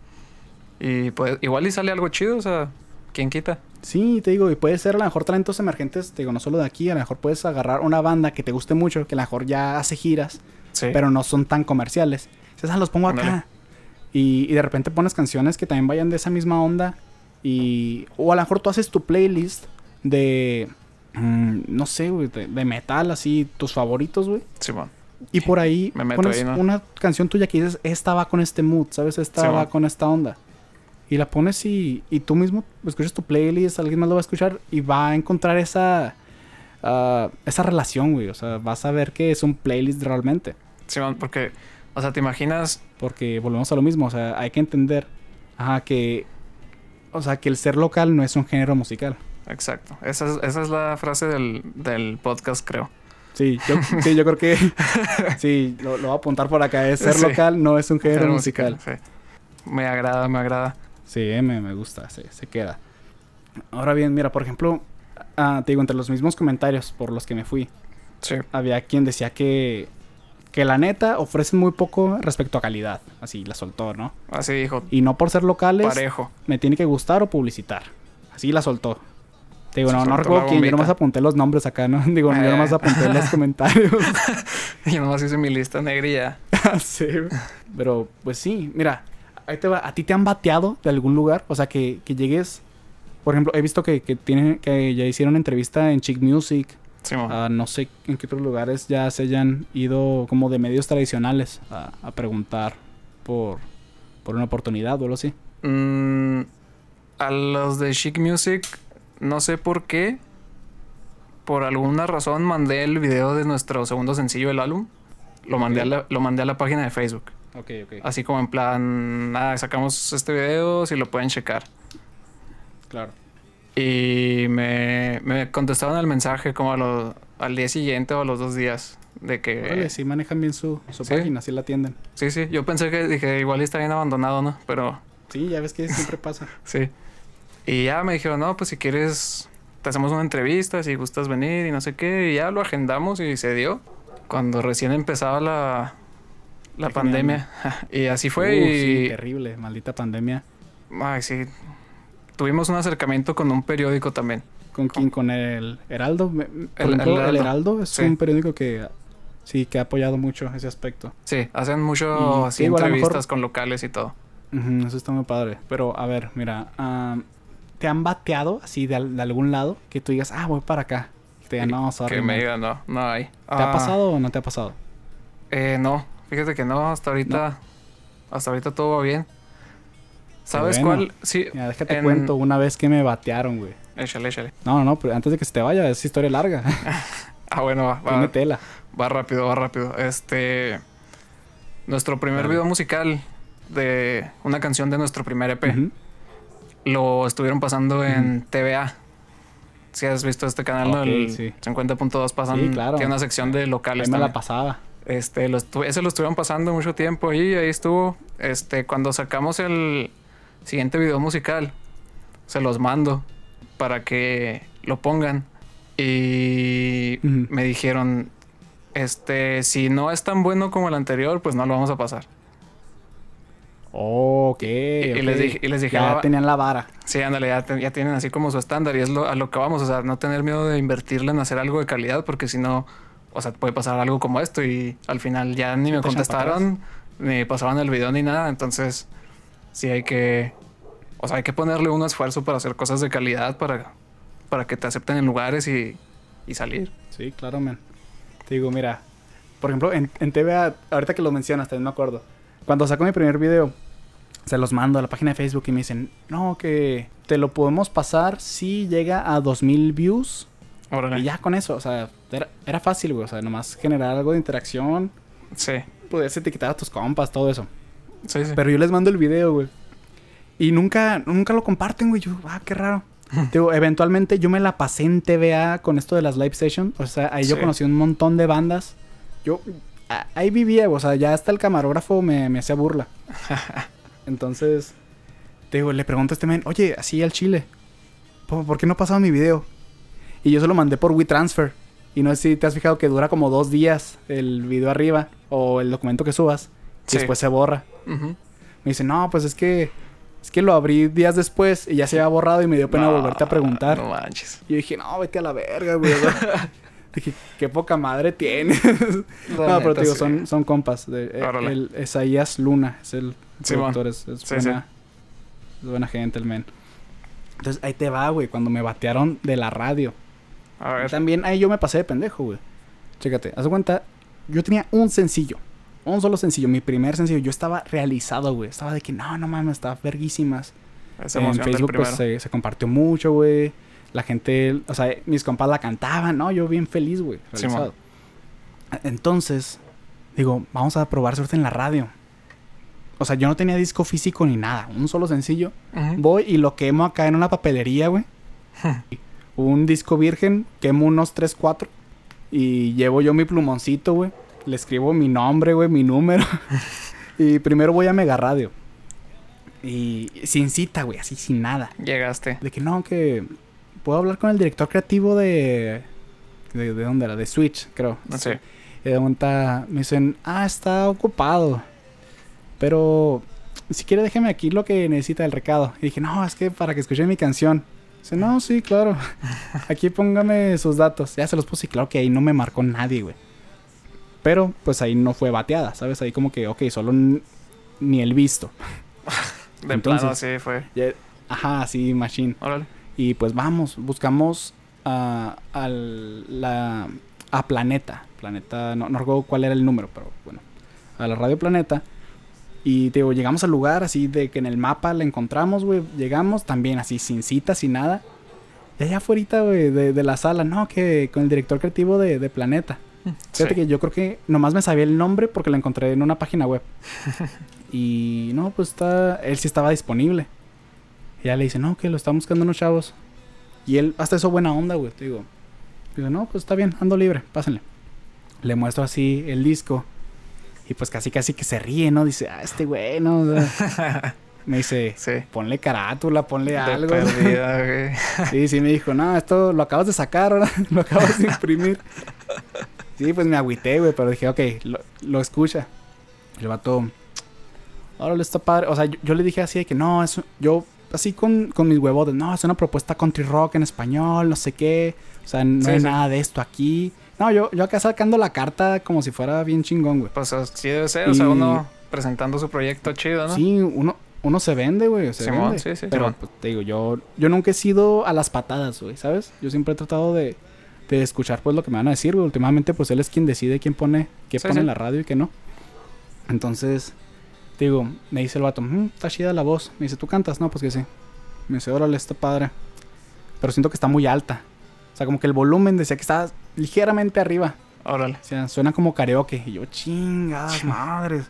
Y pues igual y sale algo chido, o sea, ¿quién quita? Sí, te digo, y puede ser a lo mejor talentos emergentes, te digo, no solo de aquí, a lo mejor puedes agarrar una banda que te guste mucho, que a lo mejor ya hace giras, Sí. pero no son tan comerciales. Dices, ah, los pongo acá. Y, y de repente pones canciones que también vayan de esa misma onda Y, o a lo mejor tú haces tu playlist de, mm, no sé, güey, de, de metal, así, tus favoritos, güey. Simón. Y por ahí Me meto pones ahí, ¿no? una canción tuya que dices, esta va con este mood, ¿sabes? Esta Sí, va con esta onda. Y la pones y, y tú mismo escuchas tu playlist, alguien más lo va a escuchar y va a encontrar esa, ah, esa relación, güey. O sea, vas a ver que es un playlist realmente. Simón, porque, o sea, te imaginas, Porque volvemos a lo mismo, o sea, hay que entender ajá, que, o sea, que el ser local no es un género musical. exacto, esa es, esa es la frase del, del podcast, creo. Sí, yo, sí, yo creo que sí, lo, lo voy a apuntar por acá. Es ser Sí. local no es un género musical. sí. Me agrada, me agrada. Sí, me, me gusta, se, se queda. Ahora bien, mira, por ejemplo, ah, te digo, entre los mismos comentarios por los que me fui, Sí, había quien decía que, que la neta ofrecen muy poco respecto a calidad. Así la soltó, ¿no? así dijo, Y no por ser locales, parejo. me tiene que gustar o publicitar. Así la soltó. Te digo, Se no, no recuerdo quién, yo nomás apunté los nombres acá, ¿no? Digo, yo Eh. nomás apunté los comentarios. Yo nomás hice mi lista negra y ya. sí. Pero, pues sí, mira, ahí te va. ¿A ti te han bateado de algún lugar? O sea, que, que llegues. Por ejemplo, he visto que, que, tienen, que ya hicieron entrevista en Chic Music. Simón. Ah, no sé en qué otros lugares ya se hayan ido como de medios tradicionales a, a preguntar por, por una oportunidad o algo así. Mm, a los de Chic Music, no sé por qué. Por alguna razón mandé el video de nuestro segundo sencillo del álbum. Lo mandé, a la, lo mandé a la página de Facebook. Ok, ok. Así como en plan, ah, sacamos este video, si lo pueden checar. Claro. Y me, me contestaron el mensaje como a lo- al día siguiente o a los dos días. De que... Órale, sí manejan bien su, su Sí. página, sí la atienden. Sí, sí, yo pensé que dije, igual está bien abandonado, ¿no? Pero Sí, ya ves que siempre pasa. sí. Y ya me dijeron, no, pues si quieres, te hacemos una entrevista, si gustas venir y no sé qué. Y ya lo agendamos y se dio. Cuando recién empezaba la, la pandemia. y así fue. Uh, y, sí, terrible, maldita pandemia. ay, sí. Tuvimos un acercamiento con un periódico también. ¿Con quién? ¿Con el Heraldo? Por El- ejemplo, el el Heraldo. Es Sí. un periódico que sí, que ha apoyado mucho ese aspecto. Sí, hacen mucho así entrevistas mejor- con locales y todo. Eso está muy padre. Pero, a ver, mira, ah, ¿te han bateado así de, al- de algún lado que tú digas, ah, voy para acá? Te digan, no, sorry. que me man"? digan, no, no hay. ¿Te Ah, ha pasado o no te ha pasado? Eh, no, fíjate que no, hasta ahorita, hasta ahorita todo va bien. ¿Sabes bueno. cuál? Sí, Mira, déjate en- cuento una vez que me batearon, güey. échale, échale. No, no, no, pero antes de que se te vaya, es historia larga. Ah, bueno, va, Tiene va, tela. va rápido, va rápido. Este, nuestro primer video musical de una canción de nuestro primer EP lo estuvieron pasando en TVA. Si has visto este canal, ¿no? Ok, El sí. 50.2 pasan, Sí, claro. tiene una sección de Ahí locales me la pasaba. Este, lo ese lo estuvieron pasando mucho tiempo y ahí estuvo. Este, cuando sacamos el siguiente video musical, se los mando para que lo pongan. Y me dijeron, este, si no es tan bueno como el anterior, pues no lo vamos a pasar. ok. y les dije- y les dije, Ya "Ah, tenían la vara. Sí, ándale, ya, te- ya tienen así como su estándar y es lo, a lo que vamos, o sea, no tener miedo de invertirle en hacer algo de calidad porque si no, o sea, puede pasar algo como esto y al final ya ni me contestaron, ni pasaban el video ni nada, entonces sí hay que, o sea, hay que ponerle un esfuerzo para hacer cosas de calidad para, para que te acepten en lugares y, y salir. Sí, claro, man. Te digo, mira, por ejemplo, en, en TVA, ahorita que lo mencionas, también me acuerdo. Cuando saco mi primer video, se los mando a la página de Facebook y me dicen, no, que te lo podemos pasar si llega a 2000 views. Órale. Y ya con eso, o sea, era, era fácil, güey. O sea, nomás generar algo de interacción, Sí, puedes etiquetar a tus compas, todo eso. Sí, sí. Pero yo les mando el video, güey. Y nunca, nunca lo comparten, güey. Yo, ah, qué raro. Digo, eventualmente yo me la pasé en TVA con esto de las live sessions. O sea, ahí yo conocí un montón de bandas. Yo a- ahí vivía, o sea, ya hasta el camarógrafo me, me hacía burla. Entonces, te digo, le pregunto a este men, oye, así al chile, ¿por, por qué no pasaba mi video? Y yo se lo mandé por WeTransfer. Y no sé si te has fijado que dura como dos días el video arriba o el documento que subas. Y Sí. después se borra. Me dice, no, pues es que es que lo abrí días después y ya se había borrado y me dio pena No, volverte a preguntar. No manches. Y yo dije, no, vete a la verga, güey. dije, qué poca madre tienes. no, pero te digo, sí. son, son compas. De, eh, el Isaías Luna es el Simón. productor, es, es Sí, buena, es buena gente el men. Entonces ahí te va, güey, cuando me batearon de la radio. A Y ver. También ahí yo me pasé de pendejo, güey. Chécate, haz cuenta, yo tenía un sencillo. Un solo sencillo, mi primer sencillo. Yo estaba realizado, güey. Estaba de que no, no mames, estaba verguísimas. Esa en Facebook pues se, se compartió mucho, güey. La gente, o sea, mis compas la cantaban, ¿no? Yo bien feliz, güey. realizado. Entonces, digo, vamos a probar suerte en la radio. O sea, yo no tenía disco físico ni nada. Un solo sencillo. Voy y lo quemo acá en una papelería, güey. un disco virgen, quemo unos 3, 4. Y llevo yo mi plumoncito, güey. Le escribo mi nombre, güey, mi número. y primero voy a Mega Radio. Y sin cita, güey, así sin nada. Llegaste. De que no, que puedo hablar con el director creativo de. ¿De, de dónde era? De Switch, creo. No sé. Y de me dicen, ah, está ocupado. Pero si quiere déjeme aquí lo que necesita el recado. Y dije, no, es que para que escuche mi canción. Dice, no, sí, claro. Aquí póngame sus datos. Ya se los puse y claro que ahí no me marcó nadie, güey. Pero pues ahí no fue bateada, ¿sabes? Ahí como que, ok, solo ni el visto. De Entonces- plano así fue. Ya- Ajá, sí, machine. Órale. Y pues vamos, buscamos a, la, a Planeta. Planeta, no, no recuerdo cuál era el número, pero bueno. A la Radio Planeta. Y te digo, llegamos al lugar así de que en el mapa la encontramos, güey. Llegamos también así sin cita, sin nada. Y allá afuera, güey, de, de la sala, no, que con el director creativo de, de Planeta. Fíjate Sí. que yo creo que nomás me sabía el nombre porque lo encontré en una página web. y no, pues está, él sí estaba disponible. Y ya le dice, no, que lo están buscando unos chavos. Y él, hasta eso buena onda, güey, te digo. Digo, no, pues está bien, ando libre, pásenle. Le muestro así el disco. Y pues casi casi que se ríe, ¿no? Dice, ah, este güey, ¿no? O sea, me dice, Sí. ponle carátula, ponle De algo. perdida, güey. Sí, sí, me dijo, no, esto lo acabas de sacar, ahora lo acabas de imprimir. Sí, pues me agüité, güey, pero dije, ok, lo, lo escucha. El vato, órale, está padre. O sea, yo, yo le dije así de que no, es, yo así con, con mis huevos, de, no, es una propuesta country rock en español, no sé qué. O sea, no Sí, hay sí. nada de esto aquí. No, yo, yo acá sacando la carta como si fuera bien chingón, güey. Pues así debe ser. O sea, Y- uno presentando su proyecto chido, ¿no? Sí, uno, uno se vende, güey. Se Simón, vende. sí, sí, Pero Simón. pues, te digo, yo, yo nunca he sido a las patadas, güey, ¿sabes? Yo siempre he tratado de, de escuchar pues lo que me van a decir, güey. Últimamente, pues él es quien decide quién pone, qué Sí, pone sí. en la radio y qué no. Entonces, digo, me dice el vato, "Mm, está chida la voz. Me dice, ¿tú cantas? No, pues que sí. Me dice, órale, está padre. Pero siento que está muy alta. O sea, como que el volumen decía que estaba ligeramente arriba. Órale. O sea, suena como karaoke. Y yo, chingadas madres.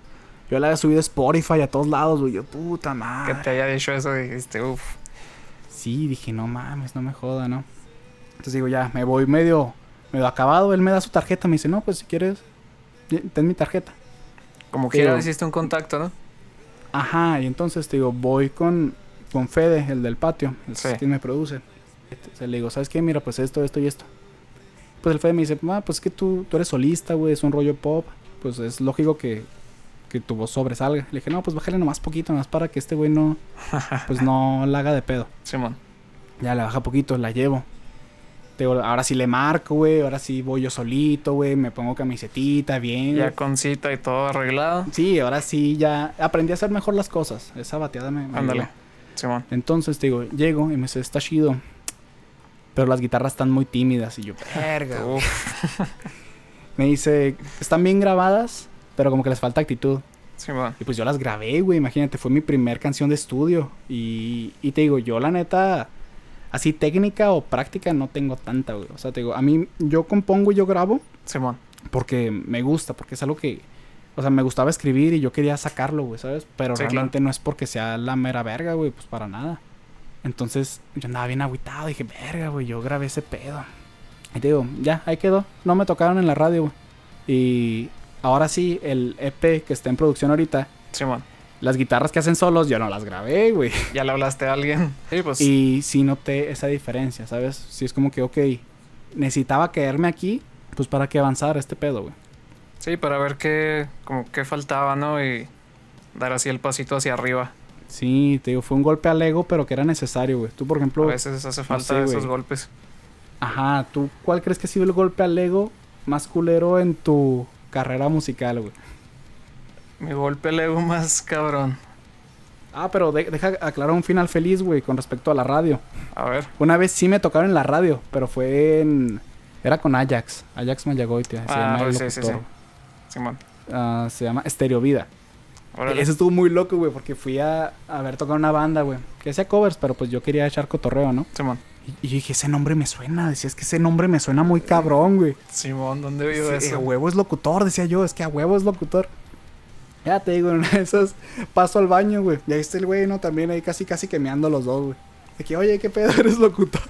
Yo la había subido a Spotify a todos lados, güey. Yo, puta Que madre. te haya dicho eso, dijiste, uff. Sí, dije, no mames, no me joda, ¿no? Entonces digo, ya, me voy medio, medio acabado. Él me da su tarjeta. Me dice, no, pues si quieres, ten mi tarjeta. Como Pero- quiera hiciste un contacto, ¿no? Ajá, y entonces te digo, voy con, con Fede, el del patio, el Sí. quien me produce. Entonces, le digo, ¿sabes qué? Mira, pues esto, esto y esto. Pues el Fede me dice, ah, pues es que tú, tú eres solista, güey, es un rollo pop. Pues es lógico que, que tu voz sobresalga. Le dije, no, pues bájale nomás poquito, nomás para que este güey no, pues no la haga de pedo. Simón. Ya le baja poquito, la llevo. Te digo, ahora sí le marco, güey, ahora sí voy yo solito, güey, me pongo camisetita, bien. Ya con cita y todo arreglado. Sí, ahora sí ya aprendí a hacer mejor las cosas. Esa bateada me, me Ándale. Simón. Entonces, te digo, llego y me dice, está chido. Pero las guitarras están muy tímidas. Y yo, verga. güey". Uf. Me dice, están bien grabadas, pero como que les falta actitud. Simón. Y pues yo las grabé, güey. Imagínate, fue mi primer canción de estudio. Y, y te digo, yo la neta, así técnica o práctica no tengo tanta, güey. O sea, te digo, a mí yo compongo y yo grabo Simón. porque me gusta, porque es algo que, o sea, me gustaba escribir y yo quería sacarlo, güey, ¿sabes? Pero Sí, claro. realmente no es porque sea la mera verga, güey, pues para nada. Entonces yo andaba bien agüitado, dije, verga, güey, yo grabé ese pedo. Y te digo, ya, ahí quedó. No me tocaron en la radio, güey. Y ahora sí, el EP que está en producción ahorita, Simón. Las guitarras que hacen solos, yo no las grabé, güey. Ya le hablaste a alguien. Sí, pues. Y sí noté esa diferencia, ¿sabes? Sí es como que, ok, necesitaba quedarme aquí, pues para que avanzara este pedo, güey. Sí, para ver qué, como qué faltaba, ¿no? Y dar así el pasito hacia arriba. Sí, te digo, fue un golpe al ego, pero que era necesario, güey. Tú, por A ejemplo, veces hace falta sé, esos golpes. ajá, ¿tú cuál crees que ha sido el golpe al ego más culero en tu carrera musical, güey? Mi golpe al ego más cabrón. Ah, pero de- deja aclarar un final feliz, güey, con respecto a la radio. A ver. Una vez sí me tocaron en la radio, pero fue en... Era con Ajax, Ajax Mayagoitia, se Ah, llama el sí, sí, sí. Simón. Ah, se llama Estereo Vida. Órale. Eso estuvo muy loco, güey, porque fui a, a ver tocar una banda, güey, que hacía covers, pero pues yo quería echar cotorreo, ¿no? Simón. Y, y yo dije, ese nombre me suena, decía, es que ese nombre me suena muy cabrón, güey. Simón, ¿dónde vio Sí, eso? a huevo es locutor, decía yo, es que a huevo es locutor. Ya te digo, en una de esas paso al baño, güey. Y ahí está el güey, ¿no? También ahí casi, casi quemeando los dos, güey. De que, oye, ¿qué pedo eres locutor?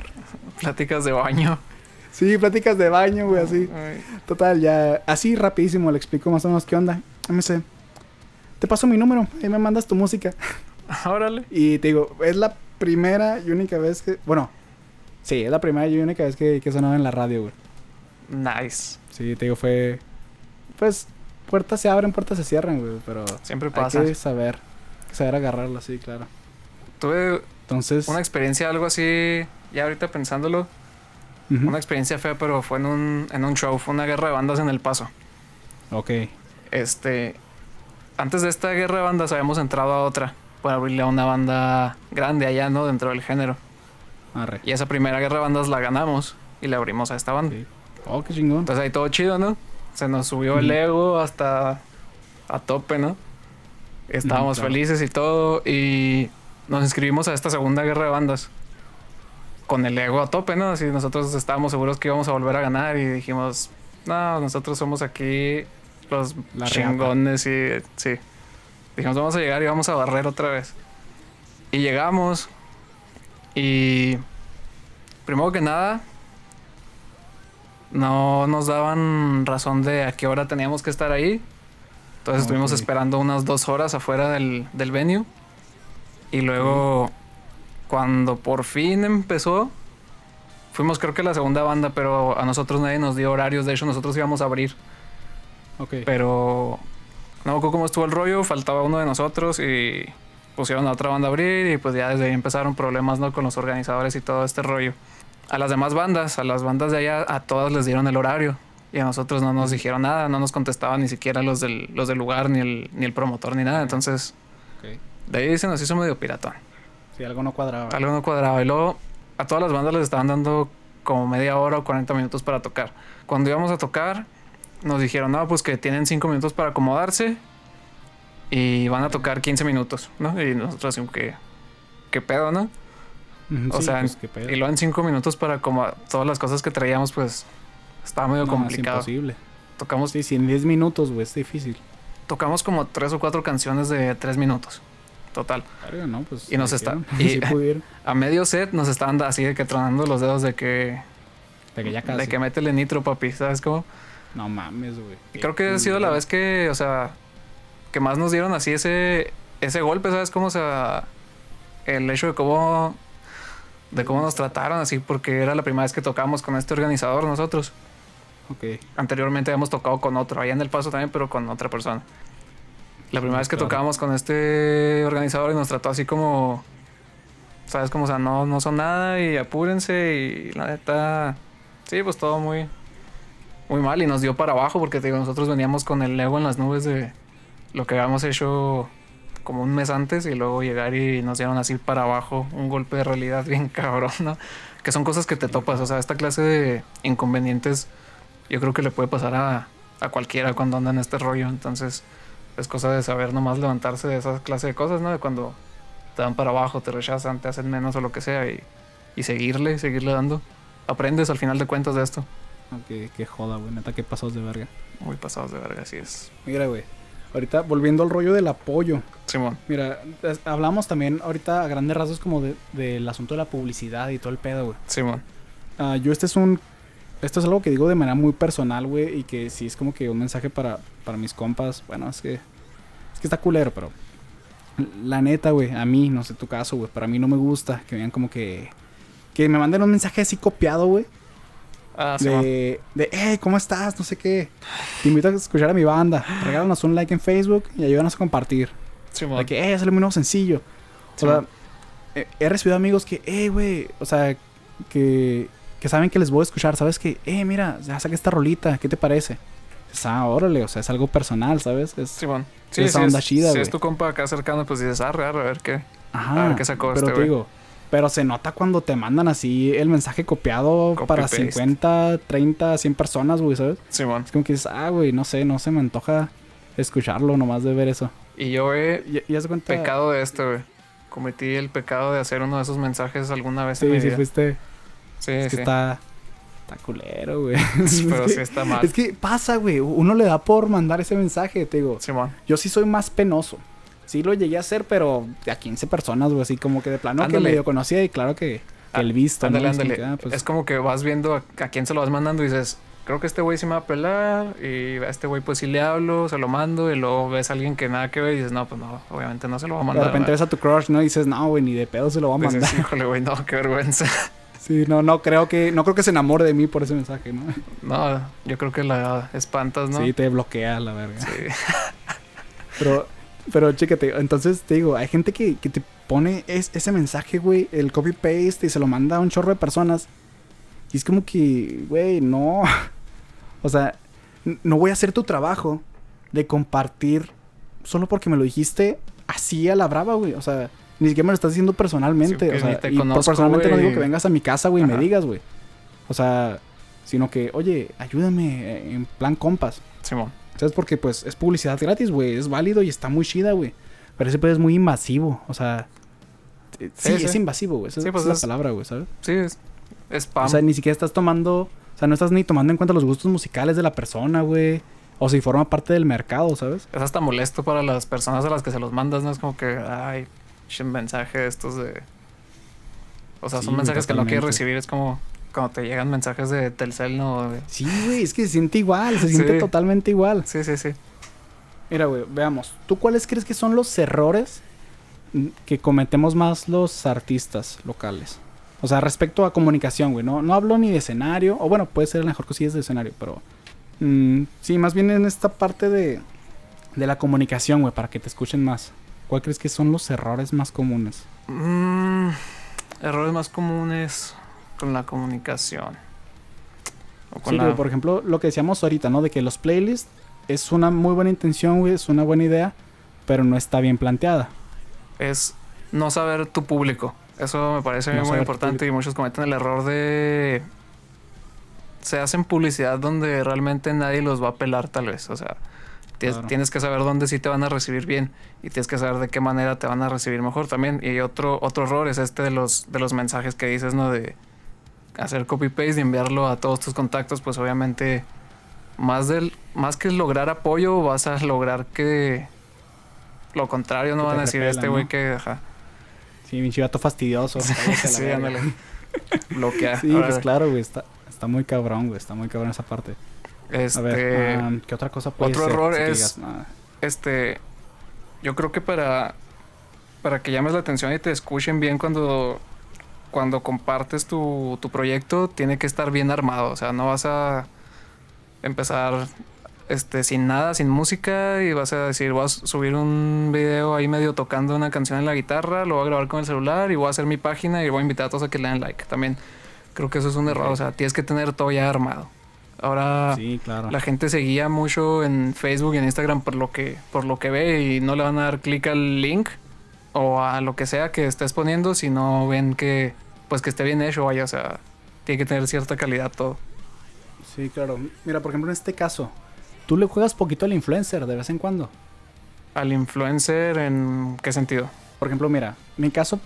Pláticas de baño. Sí, pláticas de baño, güey, así. Ay, Total, ya, así rapidísimo le explico más o menos qué onda. Me dice, te paso mi número, ahí me mandas tu música. Órale. Y te digo, es la primera y única vez que, bueno, sí, es la primera y única vez que, que sonaba en la radio, güey. Nice. Sí, te digo, fue, pues, puertas se abren, puertas se cierran, güey, pero Siempre hay pasa. que saber, hay que saber agarrarlo, sí, claro. Tuve Entonces, una experiencia algo así, ya ahorita pensándolo, una experiencia fea, pero fue en un, en un show, fue una guerra de bandas en El Paso. ok, Este, antes de esta guerra de bandas habíamos entrado a otra para abrirle a una banda grande allá, ¿no? Dentro del género. arre. Y esa primera guerra de bandas la ganamos y le abrimos a esta banda. Sí. Oh, qué chingón. Entonces ahí todo chido, ¿no? Se nos subió el ego hasta a tope, ¿no? Estábamos claro. felices y todo y nos inscribimos a esta segunda guerra de bandas. Con el ego a tope, ¿no? Así nosotros estábamos seguros que íbamos a volver a ganar y dijimos, no, nosotros somos aquí los La chingones y sí. Dijimos, vamos a llegar y vamos a barrer otra vez. Y llegamos y primero que nada no nos daban razón de a qué hora teníamos que estar ahí. Entonces estuvimos esperando unas dos horas afuera del, del venue. Y luego, cuando por fin empezó, fuimos creo que la segunda banda, pero a nosotros nadie nos dio horarios. De hecho, nosotros íbamos a abrir. Ok. Pero no cómo estuvo el rollo, faltaba uno de nosotros y pusieron a otra banda a abrir y pues ya desde ahí empezaron problemas ¿no? con los organizadores y todo este rollo. A las demás bandas, a las bandas de allá, a todas les dieron el horario y a nosotros no nos dijeron nada, no nos contestaban ni siquiera los del, los del lugar, ni el, ni el promotor, ni nada. Entonces, de ahí se nos hizo medio piratón. Sí, algo no cuadraba. Algo no cuadraba. Y luego a todas las bandas les estaban dando como media hora o 40 minutos para tocar. Cuando íbamos a tocar, nos dijeron, no, pues que tienen 5 minutos para acomodarse y van a tocar 15 minutos, ¿no? Y nosotros así que, ¿qué pedo, no? O sea, pues. Y luego en 5 minutos para como todas las cosas que traíamos, pues estaba medio No, es complicado. imposible. Tocamos, Sí, sí, en 10 minutos, güey, es difícil. tocamos como 3 o 4 canciones de 3 minutos. Total. No, pues. Y nos está- y- sí. A medio set nos estaban así de que tronando los dedos de que... De que ya casi. De que métele nitro, papi, ¿sabes cómo? No mames, güey. Creo que ha sido la vez que, o sea, que más nos dieron así ese, ese golpe, ¿sabes cómo? O sea, el hecho de cómo, de cómo nos trataron así, porque era la primera vez que tocamos con este organizador nosotros. Ok. Anteriormente habíamos tocado con otro, allá en El Paso también, pero con otra persona. La primera vez que Claro. tocábamos con este organizador y nos trató así como, ¿sabes? Como, o sea, no, no son nada y apúrense y la neta, sí, pues todo muy, muy mal y nos dio para abajo porque te digo, nosotros veníamos con el ego en las nubes de lo que habíamos hecho como un mes antes y luego llegar y nos dieron así para abajo un golpe de realidad bien cabrón, ¿no? Que son cosas que te topas, o sea, esta clase de inconvenientes yo creo que le puede pasar a, a cualquiera cuando anda en este rollo, entonces es cosa de saber nomás levantarse de esa clase de cosas, ¿no? De cuando te dan para abajo, te rechazan, te hacen menos o lo que sea y, y seguirle, seguirle dando. Aprendes al final de cuentas de esto. Ok, qué joda, güey. Neta, qué pasados de verga. Muy pasados de verga, así es. Mira, güey. Ahorita, volviendo al rollo del apoyo. Simón, Mira, es- hablamos también ahorita a grandes rasgos como de- del asunto de la publicidad y todo el pedo, güey. Simón. Ah, yo este es un... Esto es algo que digo de manera muy personal, güey, y que sí es como que un mensaje para, para mis compas. Bueno, es que... Es que está culero, pero... La neta, güey, a mí, no sé tu caso, güey, para mí no me gusta que vean como que... Que me manden un mensaje así copiado, güey. Ah, de, de, hey, ¿cómo estás? No sé qué. Te invito a escuchar a mi banda. Regálanos un like en Facebook y ayúdanos a compartir. Simón. De que, hey, sale muy nuevo sencillo. O sea, he recibido amigos que, hey, güey, o sea, que, que saben que les voy a escuchar. ¿Sabes que, hey, mira, ya saqué esta rolita, ¿qué te parece? es, ah, órale, o sea, es algo personal, ¿sabes? Es, Simón. Sí, sí, onda es, chida, si güey. es tu compa acá cercano, pues dices, arre, arre, a ver qué. ajá, a ver qué sacó pero este te güey. digo, pero se nota cuando te mandan así el mensaje copiado Copy para paste. 50, 30, 100 personas, güey, ¿sabes? Simón. Es como que dices, ah, güey, no sé, no se me antoja escucharlo nomás de ver eso. Y yo he Y, y cuenta... pecado de esto, güey. Cometí el pecado de hacer uno de esos mensajes alguna vez Sí, en mi sí, vida. fuiste... Sí, Es que sí. está... Está culero, güey. Sí, Pero sí está mal. Es que pasa, güey. Uno le da por mandar ese mensaje, te digo. Simón. Yo sí soy más penoso. Sí lo llegué a hacer, pero a 15 personas, güey. Así como que de plano que Ándale. medio conocía y claro que, que el visto, Ándale, ¿no? Es ándale. que, ah, pues, Es como que vas viendo a, a quién se lo vas mandando y dices, creo que este güey sí me va a pelar. Y a este güey pues sí le hablo, se lo mando. Y luego ves a alguien que nada que ver y dices, no, pues no, obviamente no se lo va a de mandar. repente ves a tu crush, ¿no? Y dices, no, güey, ni de pedo se lo va a ¿verdad? mandar. Dices, híjole, güey, no, qué vergüenza. Sí, no, no creo que, no creo que se enamore de mí por ese mensaje, ¿no? No, yo creo que la espantas, ¿no? Sí, te bloquea la verga. Sí. Pero, pero chécate, entonces te digo, hay gente que, que te pone es- ese mensaje, güey, el copy-paste y se lo manda a un chorro de personas. Y es como que, güey, no. O sea, no voy a hacer tu trabajo de compartir solo porque me lo dijiste así a la brava, güey. O sea, ni siquiera me lo estás diciendo personalmente. Sí, o sea, y conozco, personalmente no digo que vengas a mi casa, güey, y me digas, güey. O sea, sino que, oye, ayúdame eh, en plan compas. Simón. ¿Sabes? Porque pues es publicidad gratis, güey. Es válido y está muy chida, güey. Pero ese pedo es muy invasivo. O sea... eh, Sí, Sí, es invasivo, güey. Esa Sí, esa pues es la es- palabra, güey, ¿sabes? Sí, es, es spam. O sea, ni siquiera estás tomando... O sea, no estás ni tomando en cuenta los gustos musicales de la persona, güey. O si forma parte del mercado, ¿sabes? es hasta molesto para las personas a las que se los mandas, ¿no? Es como que, ay, mensaje de estos de... O sea, son mensajes que no quieres recibir. Es como cuando te llegan mensajes de Telcel, ¿no? Sí, güey. Es que se siente igual. Se siente Sí. totalmente igual. Sí, sí, sí. Mira, güey, veamos. ¿Tú cuáles crees que son los errores que cometemos más los artistas locales? O sea, respecto a comunicación, güey. No, no hablo ni de escenario. O bueno, puede ser a lo mejor cosillas de escenario, pero... mm, sí, más bien en esta parte de, de la comunicación, güey, para que te escuchen más. ¿Cuál crees que son los errores más comunes? Mm, errores más comunes con la comunicación. O con Sí, la... por ejemplo, lo que decíamos ahorita, ¿no? De que los playlists es una muy buena intención, güey. Es una buena idea, pero no está bien planteada. es no saber tu público. Eso me parece No muy importante y muchos cometen el error de... Se hacen publicidad donde realmente nadie los va a pelar tal vez. O sea, Claro. tienes que saber dónde sí te van a recibir bien y tienes que saber de qué manera te van a recibir mejor también. Y otro, otro error es este de los, de los mensajes que dices, ¿no? De hacer copy-paste y enviarlo a todos tus contactos, pues obviamente más, del, más que lograr apoyo vas a lograr que... Lo contrario, no van a decir repelan, este güey ¿no? que... Ajá, Sí, mi chivato fastidioso. sí, ándale. Bloquea. Sí, pues claro, güey. Está, está muy cabrón, güey. Está muy cabrón esa parte. Este, A ver, ah, ¿qué otra cosa puede otro ser? error es- digas, "Nah". este, yo creo que para, para que llames la atención y te escuchen bien cuando, cuando compartes tu, tu proyecto, tiene que estar bien armado. O sea, no vas a empezar este, sin nada, sin música, y vas a decir, voy a subir un video ahí medio tocando una canción en la guitarra, lo voy a grabar con el celular y voy a hacer mi página y voy a invitar a todos a que le den like. También creo que eso es un error. O sea, tienes que tener todo ya armado. Ahora Sí, claro. la gente se guía mucho en Facebook y en Instagram por lo que, por lo que ve y no le van a dar clic al link o a lo que sea que estés poniendo si no ven que pues que esté bien hecho, vaya, o sea, tiene que tener cierta calidad todo. Sí, claro. Mira, por ejemplo, en este caso, tú le juegas poquito al influencer de vez en cuando. Al influencer en qué sentido? Por ejemplo, mira, mi caso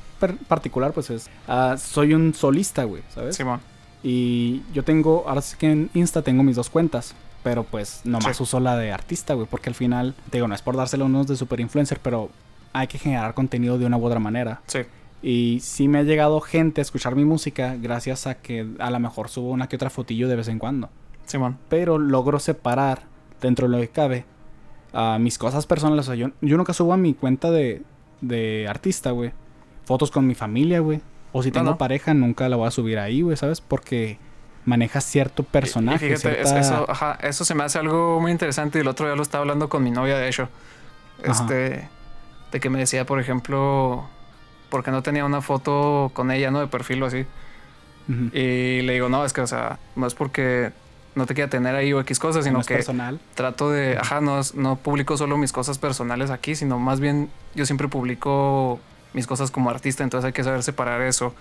particular, pues es, ah, soy un solista, güey, ¿sabes? Simón. Y yo tengo, ahora sí que en Insta tengo mis dos cuentas. Pero pues nomás Sí. uso la de artista, güey. Porque al final, te digo, no es por dárselo a unos de super influencer, pero hay que generar contenido de una u otra manera. Sí. Y sí me ha llegado gente a escuchar mi música gracias a que a lo mejor subo una que otra fotillo de vez en cuando. Simón. Pero logro separar, dentro de lo que cabe, a mis cosas personales. O sea, yo, yo nunca subo a mi cuenta de, de artista, güey. Fotos con mi familia, güey. O si tengo no. pareja, nunca la voy a subir ahí, güey, ¿sabes? Porque maneja cierto personaje. Y fíjate, es- eso, ajá, eso se me hace algo muy interesante y el otro día lo estaba hablando con mi novia, de hecho. Ajá. Este, de que me decía, por ejemplo, porque no tenía una foto con ella, ¿no? De perfil o así. Y le digo, no, es que, o sea, no es porque no te quiera tener ahí o X cosas, no sino que personal. trato de, ajá, no, no publico solo mis cosas personales aquí, sino más bien yo siempre publico mis cosas como artista, entonces hay que saber separar eso.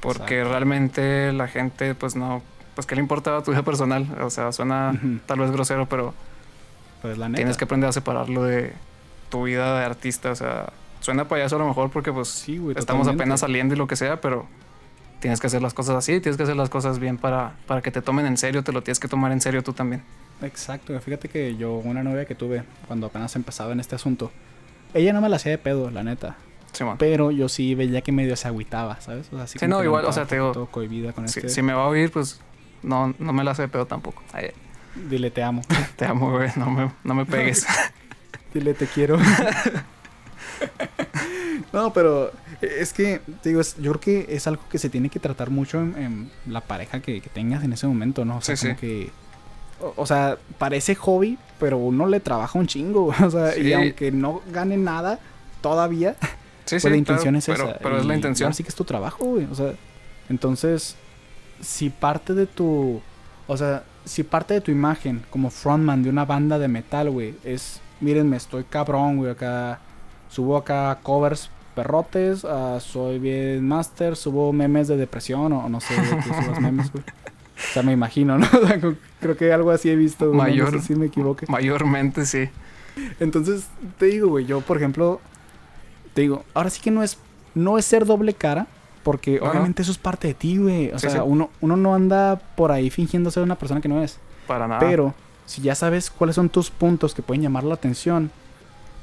Porque Exacto. realmente la gente, pues no, pues qué le importa tu vida personal, o sea, suena tal vez grosero, pero Pues la neta. tienes que aprender a separarlo de tu vida de artista, o sea, suena payaso a lo mejor porque pues Sí, güey. estamos totalmente. apenas saliendo y lo que sea, pero tienes que hacer las cosas así, tienes que hacer las cosas bien para, para que te tomen en serio, te lo tienes que tomar en serio tú también. Exacto, fíjate que yo, una novia que tuve cuando apenas empezaba en este asunto, ella no me la hacía de pedo, la neta. Simón. Pero yo sí veía que medio se agüitaba, ¿sabes? O sea, así Sí, no, igual, o sea, te digo, poquito cohibida con Si, este. si me va a oír, pues no, no me la hace de pedo tampoco. Ay, Dile te amo. te amo, güey, no me, no me pegues. Dile te quiero. no, pero es que, te digo, es- yo creo que es algo que se tiene que tratar mucho en, en la pareja que, que tengas en ese momento, ¿no? O sea, Sí, como sí. que. O, o sea, parece hobby, pero uno le trabaja un chingo. O sea, y aunque no gane nada todavía, Sí, pues la intención claro, es pero, esa. Pero es la intención. ahora sí que es tu trabajo, güey. O sea, entonces, si parte de tu. O sea, si parte de tu imagen como frontman de una banda de metal, güey, es. Mírenme, estoy cabrón, güey. Acá. Subo acá covers perrotes. ah, soy bien master. Subo memes de depresión o, no sé subas memes, güey. O sea, me imagino, ¿no? Creo que algo así he visto. güey, no Mayor- sé si me equivoque. Mayormente sí. Entonces, te digo, güey, yo, por ejemplo, te digo, ahora sí que no es, no es ser doble cara, porque No, no. obviamente eso es parte de ti, güey. O Sí, sea, sí. Uno, uno no anda por ahí fingiendo ser una persona que no es. Para nada. Pero, si ya sabes cuáles son tus puntos que pueden llamar la atención,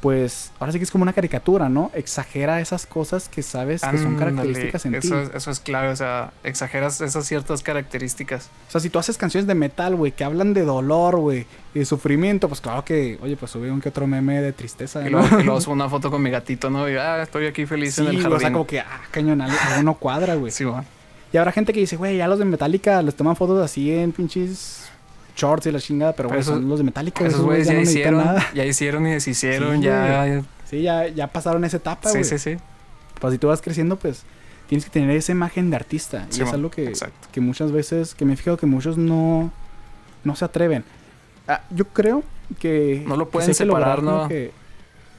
pues ahora sí que es como una caricatura, ¿no? Exagera esas cosas que sabes que son características en ti. eso, es, eso es clave, o sea, exageras esas ciertas características. O sea, si tú haces canciones de metal, güey, que hablan de dolor, güey, y de sufrimiento, pues claro que, oye, pues sube un que otro meme de tristeza, Y ¿no? luego, y luego subo una foto con mi gatito, ¿no? Y ah, estoy aquí feliz Sí, en el jardín. o sea, como que, ah, cañón, algo, algo no cuadra, güey. Sí. Y habrá gente que dice, güey, ya los de Metallica les toman fotos así en pinches shorts y la chingada, pero güey, son los de Metallica, Esos güeyes ya, no hicieron, nada. ya hicieron y deshicieron, Sí, ya... Sí, ya, ya pasaron esa etapa, Sí, güey. sí, sí. Pues si tú vas creciendo, pues tienes que tener esa imagen de artista. Sí, y es algo que, exacto. que muchas veces, que me he fijado que muchos no, no se atreven. Ah, yo creo que... No lo pueden sí lograr, separar, ¿no? Que,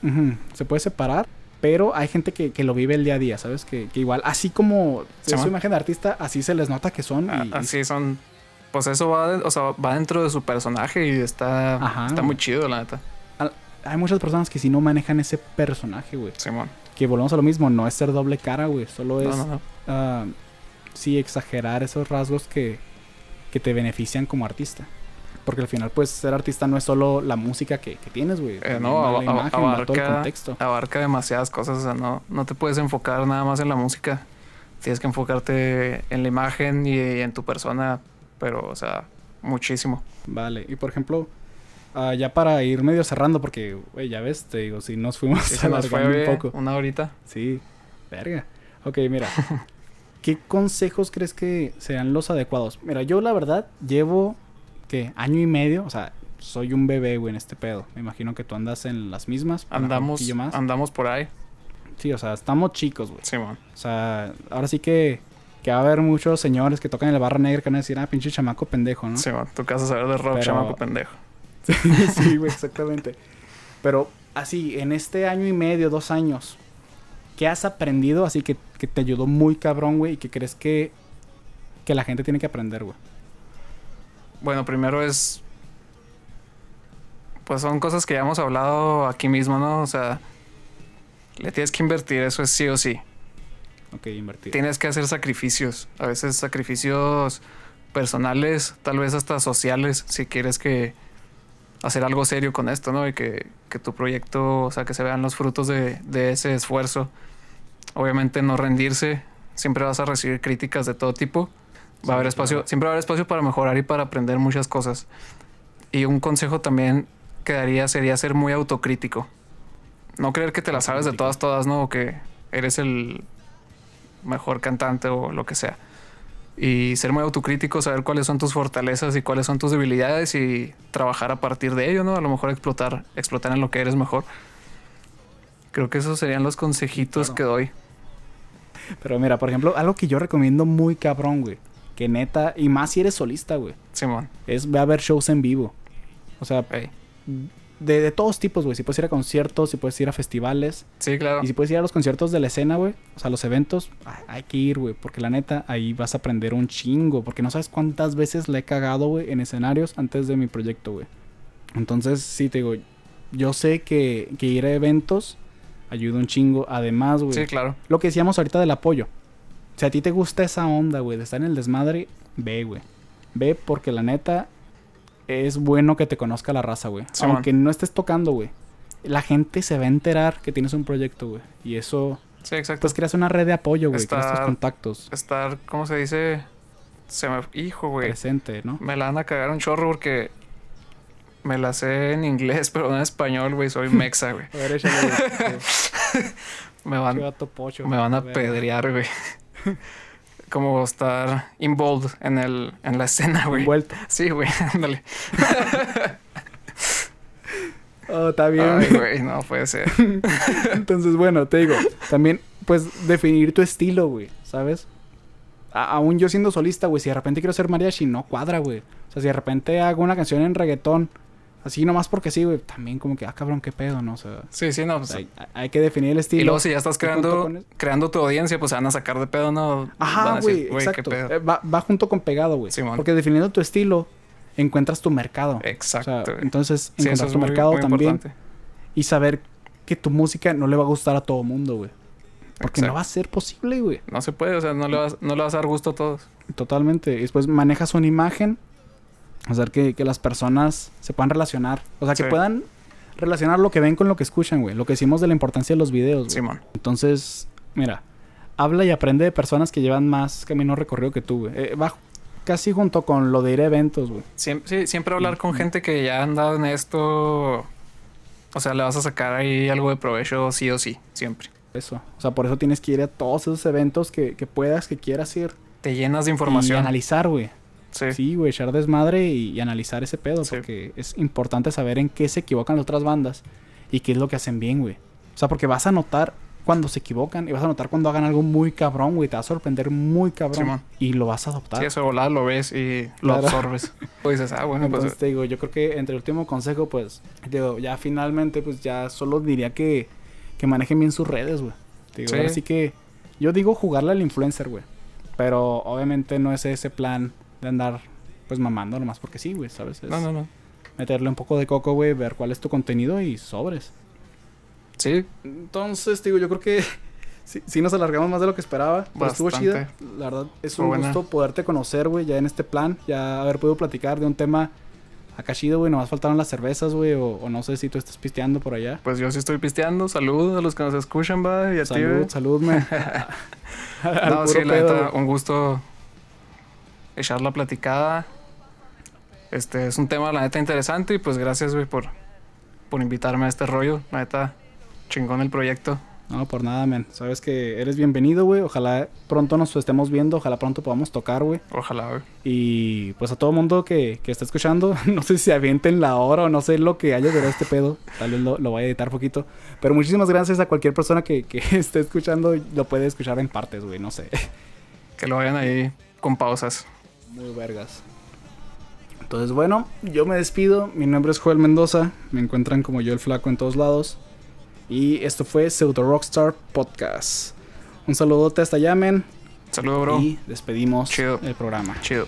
Ujú, se puede separar, pero hay gente que, que lo vive el día a día, ¿sabes? Que, que igual, así como Sí, es su imagen de artista, así se les nota que son. Ah, y- y Así son... Pues eso va, o sea, va dentro de su personaje y está, Ajá. está muy chido, la neta. hay muchas personas que si no manejan ese personaje, güey. Simón. Que volvemos a lo mismo, no es ser doble cara, güey. Solo es, No, no, no. ah, sí, exagerar esos rasgos que, que te benefician como artista. Porque al final, pues, ser artista no es solo la música que, que tienes, güey. Eh, no, aba- la imagen, va todo el abarca- contexto. abarca demasiadas cosas, o sea, no, no te puedes enfocar nada más en la música. Tienes que enfocarte en la imagen y en tu persona, pero, o sea, muchísimo. Vale, y por ejemplo, ah, ya para ir medio cerrando, porque, güey, ya ves, te digo, si nos fuimos Sí, se nos fue un poco. una horita. Sí, verga. Ok, mira. ¿Qué consejos crees que sean los adecuados? Mira, yo la verdad llevo, ¿qué? Año y medio. O sea, soy un bebé, güey, en este pedo. Me imagino que tú andas en las mismas. Andamos, poquillo más. andamos por ahí. Sí, o sea, estamos chicos, güey. Simón. O sea, ahora sí que, que va a haber muchos señores que tocan en la barra negra que van a decir, ah, pinche chamaco pendejo, ¿no? Simón. Tu casa saber de rock, Pero- chamaco pendejo. sí, güey, exactamente. Pero así, en este año y medio, dos años, ¿qué has aprendido así que, que te ayudó muy cabrón, güey? Y que crees que, que la gente tiene que aprender, güey. Bueno, primero es. Pues son cosas que ya hemos hablado aquí mismo, ¿no? O sea, le tienes que invertir, eso es sí o sí. Ok, invertir. Tienes que hacer sacrificios. A veces sacrificios personales, tal vez hasta sociales, si quieres que hacer algo serio con esto, ¿no? Y que, que tu proyecto, o sea, que se vean los frutos de, de ese esfuerzo. Obviamente no rendirse, siempre vas a recibir críticas de todo tipo. Va a haber espacio, siempre va a haber espacio para mejorar y para aprender muchas cosas. Y un consejo también que daría sería ser muy autocrítico. No creer que te la sabes de todas, todas, ¿no? O que eres el mejor cantante o lo que sea. Y ser muy autocrítico, saber cuáles son tus fortalezas y cuáles son tus debilidades y trabajar a partir de ello, ¿no? A lo mejor explotar, explotar en lo que eres mejor. Creo que esos serían los consejitos claro. que doy. Pero mira, por ejemplo, algo que yo recomiendo muy cabrón, güey. que neta, y más si eres solista, güey, Simón. es ve a ver shows en vivo. O sea. De, de todos tipos, güey. Si puedes ir a conciertos, si puedes ir a festivales. Sí, claro. Y si puedes ir a los conciertos de la escena, güey. O sea, los eventos, ay, hay que ir, güey. Porque la neta, ahí vas a aprender un chingo. Porque no sabes cuántas veces le he cagado, güey, en escenarios antes de mi proyecto, güey. Entonces, sí, te digo, yo sé que, que ir a eventos ayuda un chingo. Además, güey. Sí, claro. Lo que decíamos ahorita del apoyo. Si a ti te gusta esa onda, güey, de estar en el desmadre, ve, güey. Ve porque la neta es bueno que te conozca la raza, güey. Aunque no estés tocando, güey. La gente se va a enterar que tienes un proyecto, güey. Y eso, Sí, exacto. pues creas una red de apoyo, güey. Creas tus contactos. Estar, ¿cómo se dice? Se me... Hijo, güey. Presente, ¿no? Me la van a cagar un chorro porque me la sé en inglés, pero no en español, güey. Soy mexa, güey. A ver, échale, güey. Me van, pocho. me van a pedrear, güey. Como estar involved en, el, en la escena, güey. Envuelto. Sí, güey, ándale. Oh, está bien. Ay, güey. no puede ser. Entonces, bueno, te digo, también, pues, definir tu estilo, güey, ¿sabes? A- aún yo siendo solista, güey, si de repente quiero ser mariachi, no cuadra, güey. O sea, si de repente hago una canción en reggaetón, así nomás porque sí, güey, también como que, ah, cabrón, qué pedo, ¿no? O sea, Sí, sí, no. o pues, sea, hay, hay que definir el estilo. y luego si ya estás creando, creando tu audiencia, pues se van a sacar de pedo, ¿no? Ajá, güey, qué exacto. pedo. Eh, va, va junto con pegado, güey. Simón. Porque definiendo tu estilo, encuentras tu mercado. Exacto. O sea, güey. entonces, Sí, encontrar es tu muy- mercado muy también. importante. Y saber que tu música no le va a gustar a todo mundo, güey. Porque no va a ser posible, güey. No se puede, o sea, no le vas, no le vas a dar gusto a todos. Totalmente. Y después manejas una imagen. Hacer que, que las personas se puedan relacionar. O sea, que Sí. puedan relacionar lo que ven con lo que escuchan, güey. Lo que decimos de la importancia de los videos, güey. Simón. Entonces, mira, habla y aprende de personas que llevan más camino recorrido que tú, güey. Eh, va casi junto con lo de ir a eventos, güey. Siempre, sí, siempre hablar con gente que ya ha andado en esto. O sea, le vas a sacar ahí algo de provecho sí o sí, siempre. Eso. O sea, por eso tienes que ir a todos esos eventos que, que puedas, que quieras ir. Te llenas de Y información. analizar, güey. Sí. Sí, güey, echar desmadre y, y analizar ese pedo, Sí. porque es importante saber en qué se equivocan las otras bandas y qué es lo que hacen bien, güey. O sea, porque vas a notar cuando se equivocan y vas a notar cuando hagan algo muy cabrón, güey. Te va a sorprender muy cabrón y lo vas a adoptar. Sí, eso volada lo ves y lo Claro. absorbes. O dices, ah, bueno, Entonces pues. te digo, yo creo que entre el último consejo, pues, digo, ya finalmente, pues ya solo diría que, que manejen bien sus redes, güey. Digo, Sí. ahora sí que yo digo jugarle al influencer, güey. Pero obviamente no es ese plan de andar, pues, mamando nomás porque sí, güey, ¿sabes? Es No, no, no. meterle un poco de coco, güey, ver cuál es tu contenido y sobres. Sí, Entonces, digo, yo creo que sí, sí nos alargamos más de lo que esperaba. Pero estuvo Bastante. chida. La verdad, es un gusto poderte conocer, güey, ya en este plan. Ya haber podido platicar de un tema acá chido, güey. Nomás faltaron las cervezas, güey. O, o no sé si tú estás pisteando por allá. pues yo sí estoy pisteando. Salud a los que nos escuchan, va. Y a ti, Salud, güey. salud, me. Al No, sí, puro la pedo, neta, un gusto echar la platicada. Este es un tema, la neta, interesante. Y pues gracias, güey, por, por invitarme a este rollo. La neta, chingón el proyecto. No, por nada, men. Sabes que eres bienvenido, güey. Ojalá pronto nos estemos viendo. Ojalá pronto podamos tocar, güey. Ojalá, güey. Y pues a todo mundo que, que está escuchando, no sé si se avienten la hora o no sé lo que haya de este pedo. Tal vez lo, lo voy a editar poquito. Pero muchísimas gracias a cualquier persona que, que esté escuchando. Lo puede escuchar en partes, güey. No sé. Que lo vayan ahí con pausas. Muy vergas. Entonces, bueno, yo me despido. Mi nombre es Joel Mendoza. Me encuentran como yo el flaco en todos lados. Y esto fue Pseudo Rockstar Podcast. Un saludote hasta allá, men. Saludos, bro. Y despedimos Chido. el programa. Chido.